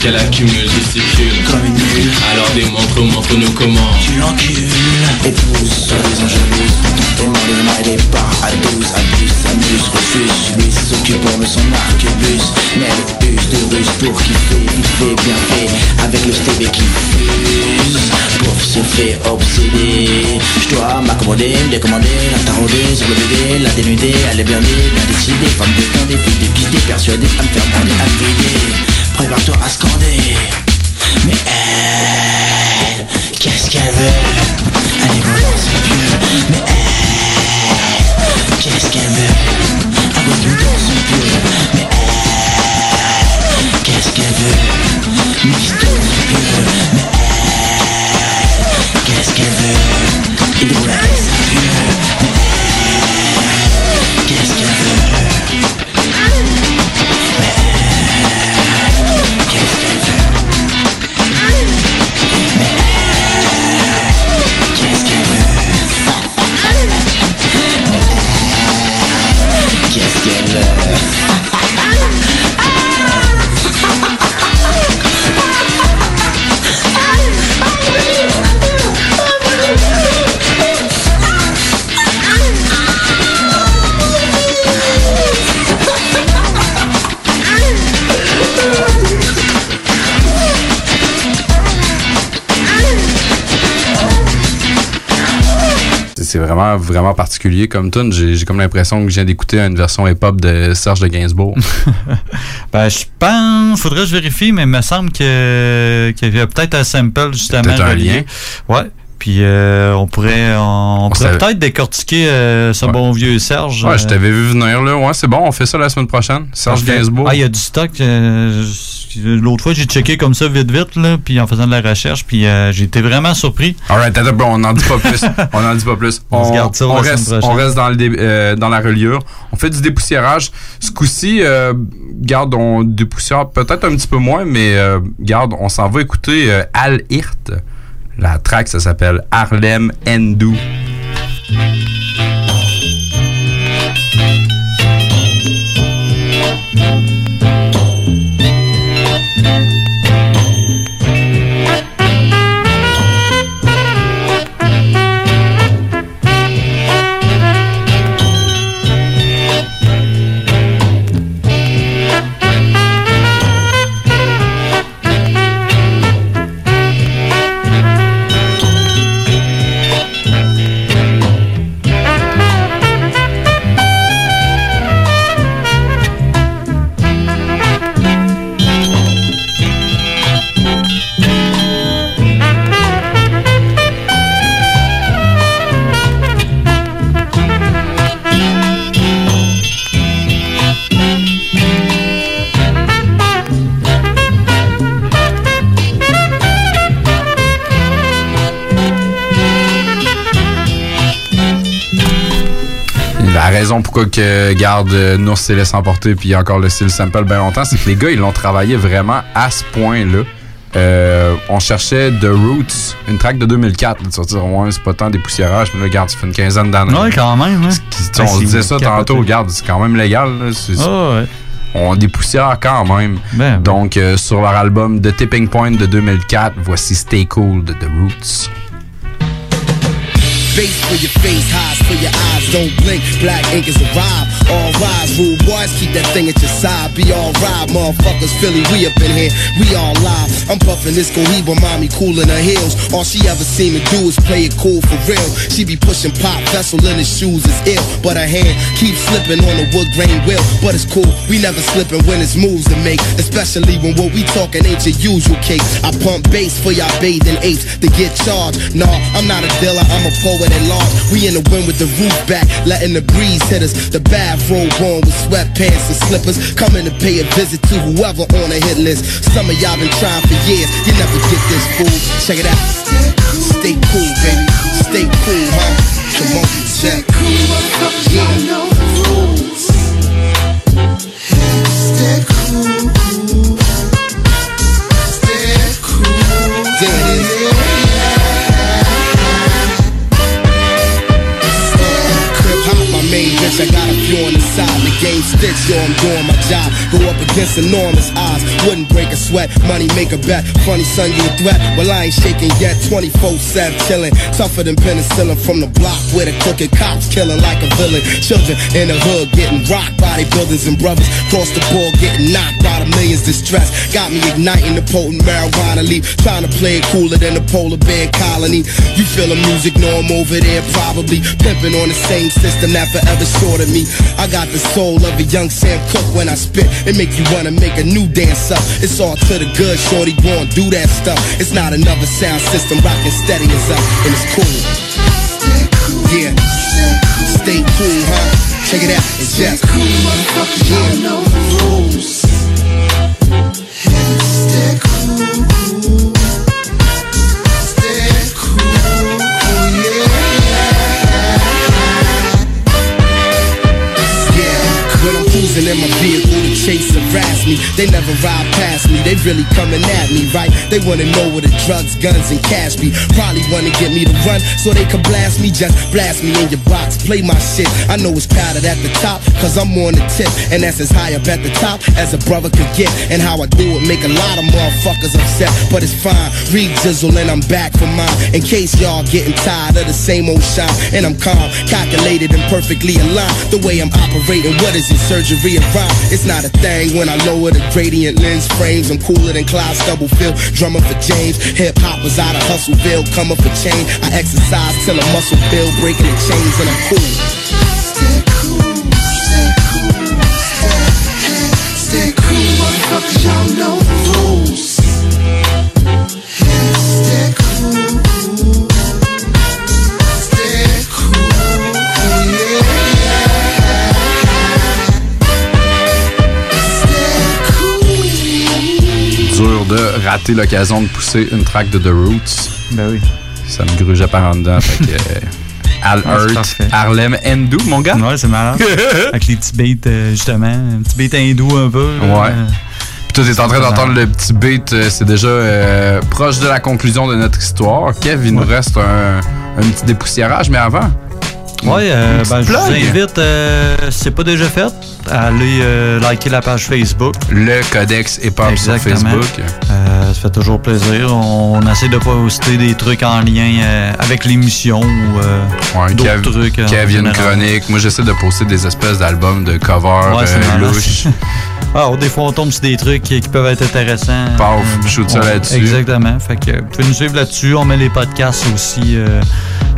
qu'elle accumule, gesticule Comme une mule. Alors démontre, montre-nous comment. Tu l'encules. Épouse, soi-disant jalouse Pourtant tellement de mal et pas à 12 S'amuse, refuse. Lui s'occupe pour son arquebus Mais use de ruse pour kiffer Vite fait, bien fait. Avec le stébé qui fuse se fait obséder. Je dois m'accommoder, me décommander La tarauder sur le bébé, la dénuder Elle est blindée, bien décidée Femme de des filles déguisées Persuadée à me faire bander, à vider Prépare-toi à scander. Mais elle, qu'est-ce qu'elle veut? Elle est volante, c'est pieux Mais qu'est-ce qu'elle veut Avec nous dans vraiment, vraiment particulier comme tune. J'ai comme l'impression que je viens d'écouter une version hip-hop de Serge de Gainsbourg. [LAUGHS] Ben, je pense, faudrait que je vérifie, mais il me semble que- qu'il y avait peut-être un sample justement. Peut-être un relié. Ouais. Puis euh, on pourrait, on, on pourrait peut-être décortiquer euh, ce bon vieux Serge. Ouais, je euh, t'avais vu venir là. Ouais, c'est bon, on fait ça la semaine prochaine. Serge. Gainsbourg. Ah, il y a du stock. euh, je- L'autre fois, j'ai checké comme ça vite, vite, là, puis en faisant de la recherche, puis euh, j'ai été vraiment surpris. Alright, attends, bon, on n'en dit pas [LAUGHS] plus. on n'en dit pas plus. On se garde ça on reste, on reste dans, le dé- euh, dans la reliure. On fait du dépoussiérage. Ce coup-ci, euh, garde, on dépoussière peut-être un petit peu moins, mais euh, garde, on s'en va écouter euh, Al Hirt. La track, ça s'appelle Harlem Endou. Raison pourquoi que garde euh, Nours s'est laissé emporter puis encore le style sample bien longtemps, c'est que les gars, ils l'ont travaillé vraiment à ce point-là. Euh, on cherchait The Roots, une track de 2004. là, Tu vas dire, ouais, c'est pas tant des poussiérages, mais là, regarde, ça fait une quinzaine d'années. Ouais, quand même. Hein? Sais, on se disait ça tantôt, regarde, c'est quand même légal. là, Ah, ouais. On dépoussière quand même. Donc, euh, sur leur album The Tipping Point de 2004, voici Stay Cool de The Roots. Face for your face, highs for your eyes, don't blink. Black ink is arrive. All rise, rude boys, keep that thing at your side. Be all right, motherfuckers. Philly, we up in here, we all live. I'm puffing this Cohiba, mommy cool in her heels. All she ever seem to do is play it cool for real. She be pushing pop, vessel in his shoes is ill. But her hand keeps slipping on the wood grain wheel. But it's cool, we never slipping when it's moves to make. Especially when what we talking ain't your usual cake. I pump bass for y'all bathing apes to get charged. Nah, I'm not a dealer, I'm a poet at large. We in the wind with the roof back, letting the breeze hit us. The bathrobe on with sweatpants and slippers. Coming to pay a visit to whoever on the hit list. Some of y'all been trying for years, you never get this fool. Check it out. Stay cool, baby. Stay cool, huh? Come on, check. Yeah. Sure I'm doing my job. Go up against enormous odds. Wouldn't break a sweat. Money make a bet. Funny son, you a threat. Well, I ain't shaking yet. 24-7 chilling. Tougher than penicillin from the block where the crooked cops killing like a villain. Children in the hood getting rocked by their brothers and brothers. Cross the board getting knocked by the millions distressed. Got me igniting the potent marijuana leaf. Trying to play it cooler than the polar bear colony. You feel the music, know I'm over there probably. Pimping on the same system that forever short of me. I got the soul of a young Sam Cooke when I spit. It make you wanna make a new dance up. It's all to the good, shorty, go and do that stuff. It's not another sound system, rockin' steady as up, and it's cool. Yeah, stay cool, huh? Check it out, it's just cool. Yeah. know the rules. Stay cool. In my vehicle, chase harass me. They never ride past me, they really coming at me, right? They wanna know where the drugs, guns, and cash be. Probably wanna get me to run so they can blast me. Just blast me in your box, play my shit. I know it's powdered at the top, cause I'm on the tip. And that's as high up at the top as a brother could get. And how I do it make a lot of motherfuckers upset, but it's fine. Read Jizzle and I'm back for mine. In case y'all getting tired of the same old shine. And I'm calm, calculated, and perfectly aligned. The way I'm operating, what is it? Surgery of rhyme. It's not a thing when I lower the gradient lens frames. I'm cooler than Clyde Stubblefield, drummer for James. Hip hop hoppers out of Hustleville, coming for change. I exercise till a muscle build, breaking the chains, and I'm cool. Stay cool, stay cool, stay, stay cool, motherfuckers, y'all know rules. De rater l'occasion de pousser une track de The Roots. Ben oui. Ça me grugeait par en dedans. Fait que. euh, Al [LAUGHS] Ah, Hurt, parfait. Harlem Hindu, mon gars. Ouais, c'est malade. [LAUGHS] Avec les petits beats, euh, justement. Un petit beat hindou un peu. là. Ouais. Puis toi, t'es en train d'entendre le petit beat. euh, C'est déjà euh, proche de la conclusion de notre histoire. Kev, il nous reste un, un petit dépoussiérage, mais avant. Ouais, euh, ben, je vous invite, euh, si c'est pas déjà fait, à aller euh, liker la page Facebook. Le Codex Hip Hop sur. Facebook. Euh, ça fait toujours plaisir. On essaie de poster des trucs en lien avec l'émission ou Ouais, d'autres trucs. en Kev, il y a une chronique. Moi, j'essaie de poster des espèces d'albums de cover Ouais, c'est malade. louches. [LAUGHS] Ah, des fois, on tombe sur des trucs qui, qui peuvent être intéressants. Paf, Euh, shoot ça là-dessus. Exactement. Fait que vous pouvez nous suivre là-dessus. On met les podcasts aussi euh,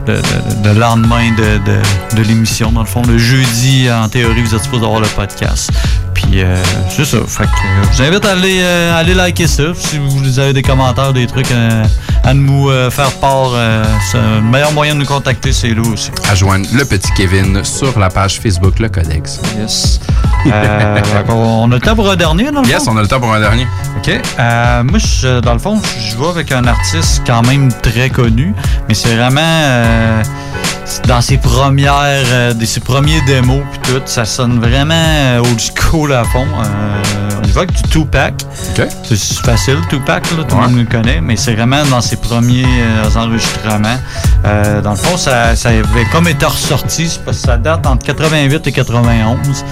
le, le- le lendemain de, de- de l'émission. Dans le fond, le jeudi, en théorie, vous êtes supposé avoir le podcast. Puis, euh, c'est ça. Fait que euh, je vous invite à aller, euh, aller liker ça. Si vous avez des commentaires, des trucs à nous faire part, c'est le meilleur moyen de nous contacter, c'est là aussi. À joindre le petit Kevin sur la page Facebook Le Codex. Yes. Fait qu'on- on a le temps pour un dernier, dans le Yes, fond? on a le temps pour un dernier. OK. Euh, moi, je- dans le fond, je vais avec un artiste quand même très connu, mais c'est vraiment dans ses premières, euh, ses premiers démos puis tout, ça sonne vraiment euh, old school à fond. Euh, va avec du Tupac. C'est facile, Tupac, là, tout le monde le connaît, mais c'est vraiment dans ses premiers euh, enregistrements. Euh, dans le fond, ça, ça avait comme été ressorti, parce que ça date entre 88 et 91.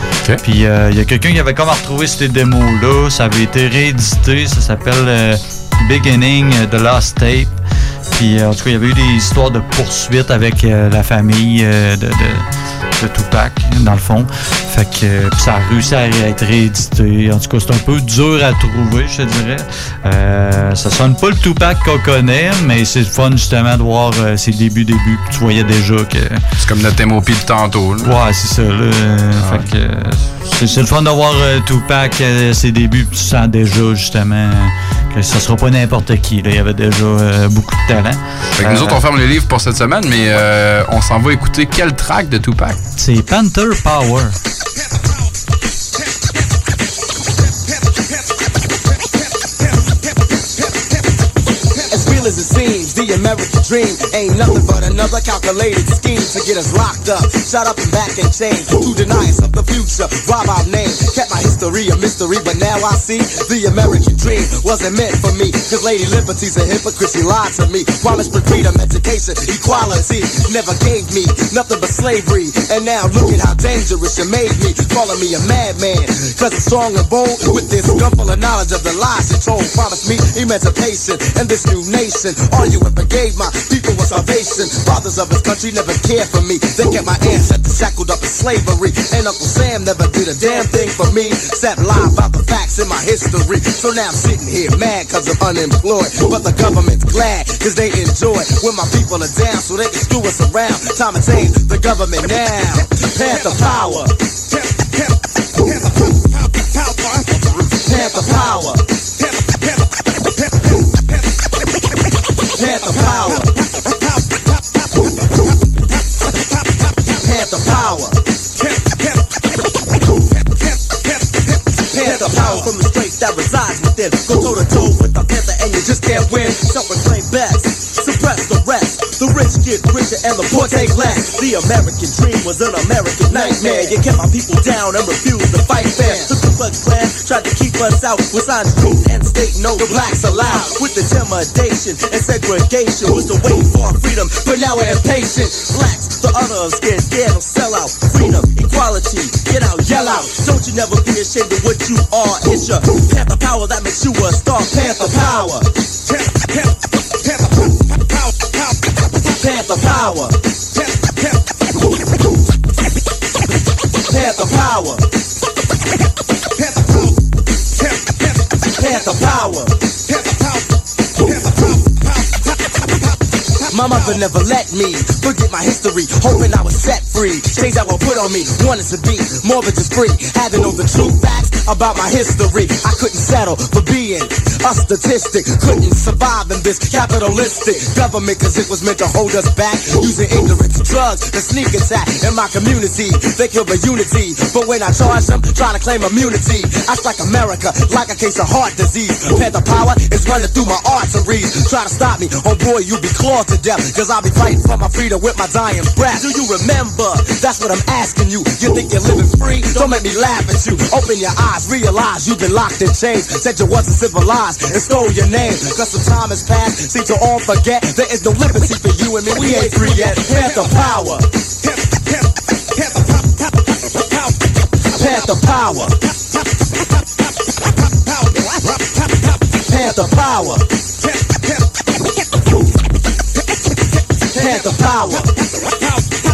Puis il y a quelqu'un qui avait comme retrouvé ces démos-là. Ça avait été réédité. Ça s'appelle Beginning The Last Tape. Puis euh, en tout cas, il y avait eu des histoires de poursuites avec euh, la famille euh, de, Tupac, dans le fond. Fait que euh, ça a réussi à être réédité. En tout cas, c'est un peu dur à trouver, je te dirais. Euh, ça sonne pas le Tupac qu'on connaît, mais c'est le fun justement de voir euh, ses débuts, débuts. Tu voyais déjà que. C'est comme notre MOP de tantôt. là. Ouais, c'est ça. Là. Fait que, c'est, c'est le fun de voir euh, Tupac ses débuts, tu sens déjà justement que ça sera pas n'importe qui. Là. Il y avait déjà beaucoup de talent. Fait que nous autres, on ferme le livre pour cette semaine, mais euh, on s'en va écouter quel track de Tupac? C'est Panther Power. Pass power. Real as it seems, the American dream ain't nothing but another calculated scheme to get us locked up, shut up and back and chained. To deny us of the future, rob our name. Kept my history a mystery, but now I see the American dream wasn't meant for me. Cause Lady Liberty's a hypocrite, she lied to me. Promised me freedom, education, equality. Never gave me nothing but slavery. And now look at how dangerous you made me. Calling me a madman. Cause I'm strong and bold with this gun full of knowledge of the lies you told. Promised me emancipation and this new nation. All you ever gave my people was salvation. Fathers of his country never cared for me. They kept my ancestors shackled up in slavery. And Uncle Sam never did a damn thing for me. Except lie about the facts in my history. So now I'm sitting here mad cause I'm unemployed. But the government's glad cause they enjoy when my people are down so they can screw us around. Time to change the government now. Panther power. Panther power. Panther power. Panther power. Panther power Had the power from the strength that resides within. Go toe to toe with the panther and you just can't win. Self-proclaimed best. Suppress the rest. Rich get richer and the poor take less. The American dream was an American nightmare. You kept my people down and refused to fight fair. Took the Klux Klan tried to keep us out with signs truth and state no blacks allowed. With intimidation and segregation was the way for our freedom, but now we're impatient. Blacks, the other scared, scared of sell out. Freedom, equality, get out, yell out. Don't you never be ashamed of what you are. It's your panther power that makes you a star. Panther power. Panther power. Panther power. Panther power. My mother never let me forget my history, hoping I was set free. Things that were put on me, wanted to be more than just free. To know the true facts about my history. I couldn't settle for being a statistic. Couldn't survive in this capitalistic government because it was meant to hold us back. Using ignorance, drugs, the sneak attack in my community. They kill the unity, but when I charge them, trying to claim immunity. I strike America like a case of heart disease. Panther power is running through my arteries. Try to stop me, oh boy, you'll be clawed to death. Cause I'll be fighting for my freedom with my dying breath. Do you remember? That's what I'm asking you. You think you're living free? Don't make me laugh at you. Open your eyes, realize you've been locked in chains. Said you wasn't civilized and stole your name. Cause some time has passed, seem to all forget. There is no liberty for you and me. We ain't free yet. Panther power. Panther power. Panther power. Panther power. As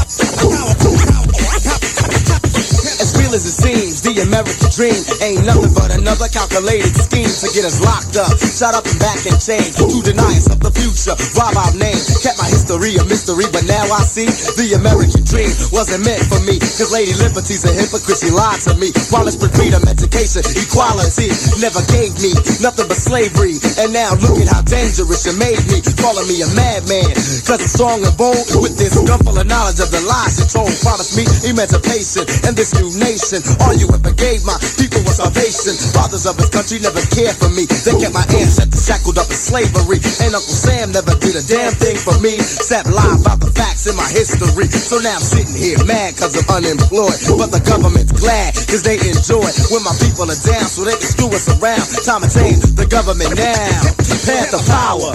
real as it seems, the American dream ain't nothing but another calculated scheme to get us locked up, shut up and back and chained. To deny us of the future, rob our name. Kept my history a mystery, but now I see the American dream wasn't meant for me. Cause Lady Liberty's a hypocrite, she lied to me. Promised me freedom, education, equality. Never gave me nothing but slavery. And now look at how dangerous you made me. Calling me a madman. Cause I'm strong and bold with this gun full of knowledge of the lies you told. Promised me emancipation and this new nation. All you ever gave my people was salvation. Fathers of his country never cared for me. They kept my ancestors shackled up in slavery. And Uncle Sam never did a damn thing for me. Except lie about the facts in my history. So now I'm sitting here mad cause I'm unemployed. But the government's glad cause they enjoy when my people are down so they can screw us around. Time to change the government now. Panther power.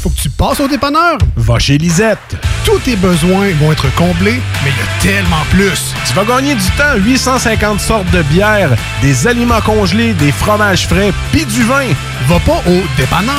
Faut que tu passes au dépanneur. Va chez Lisette. tous tes besoins vont être comblés, mais il y a tellement plus. Tu vas gagner du temps, 850 sortes de bières, des aliments congelés, des fromages frais, puis du vin. Va pas au dépanneur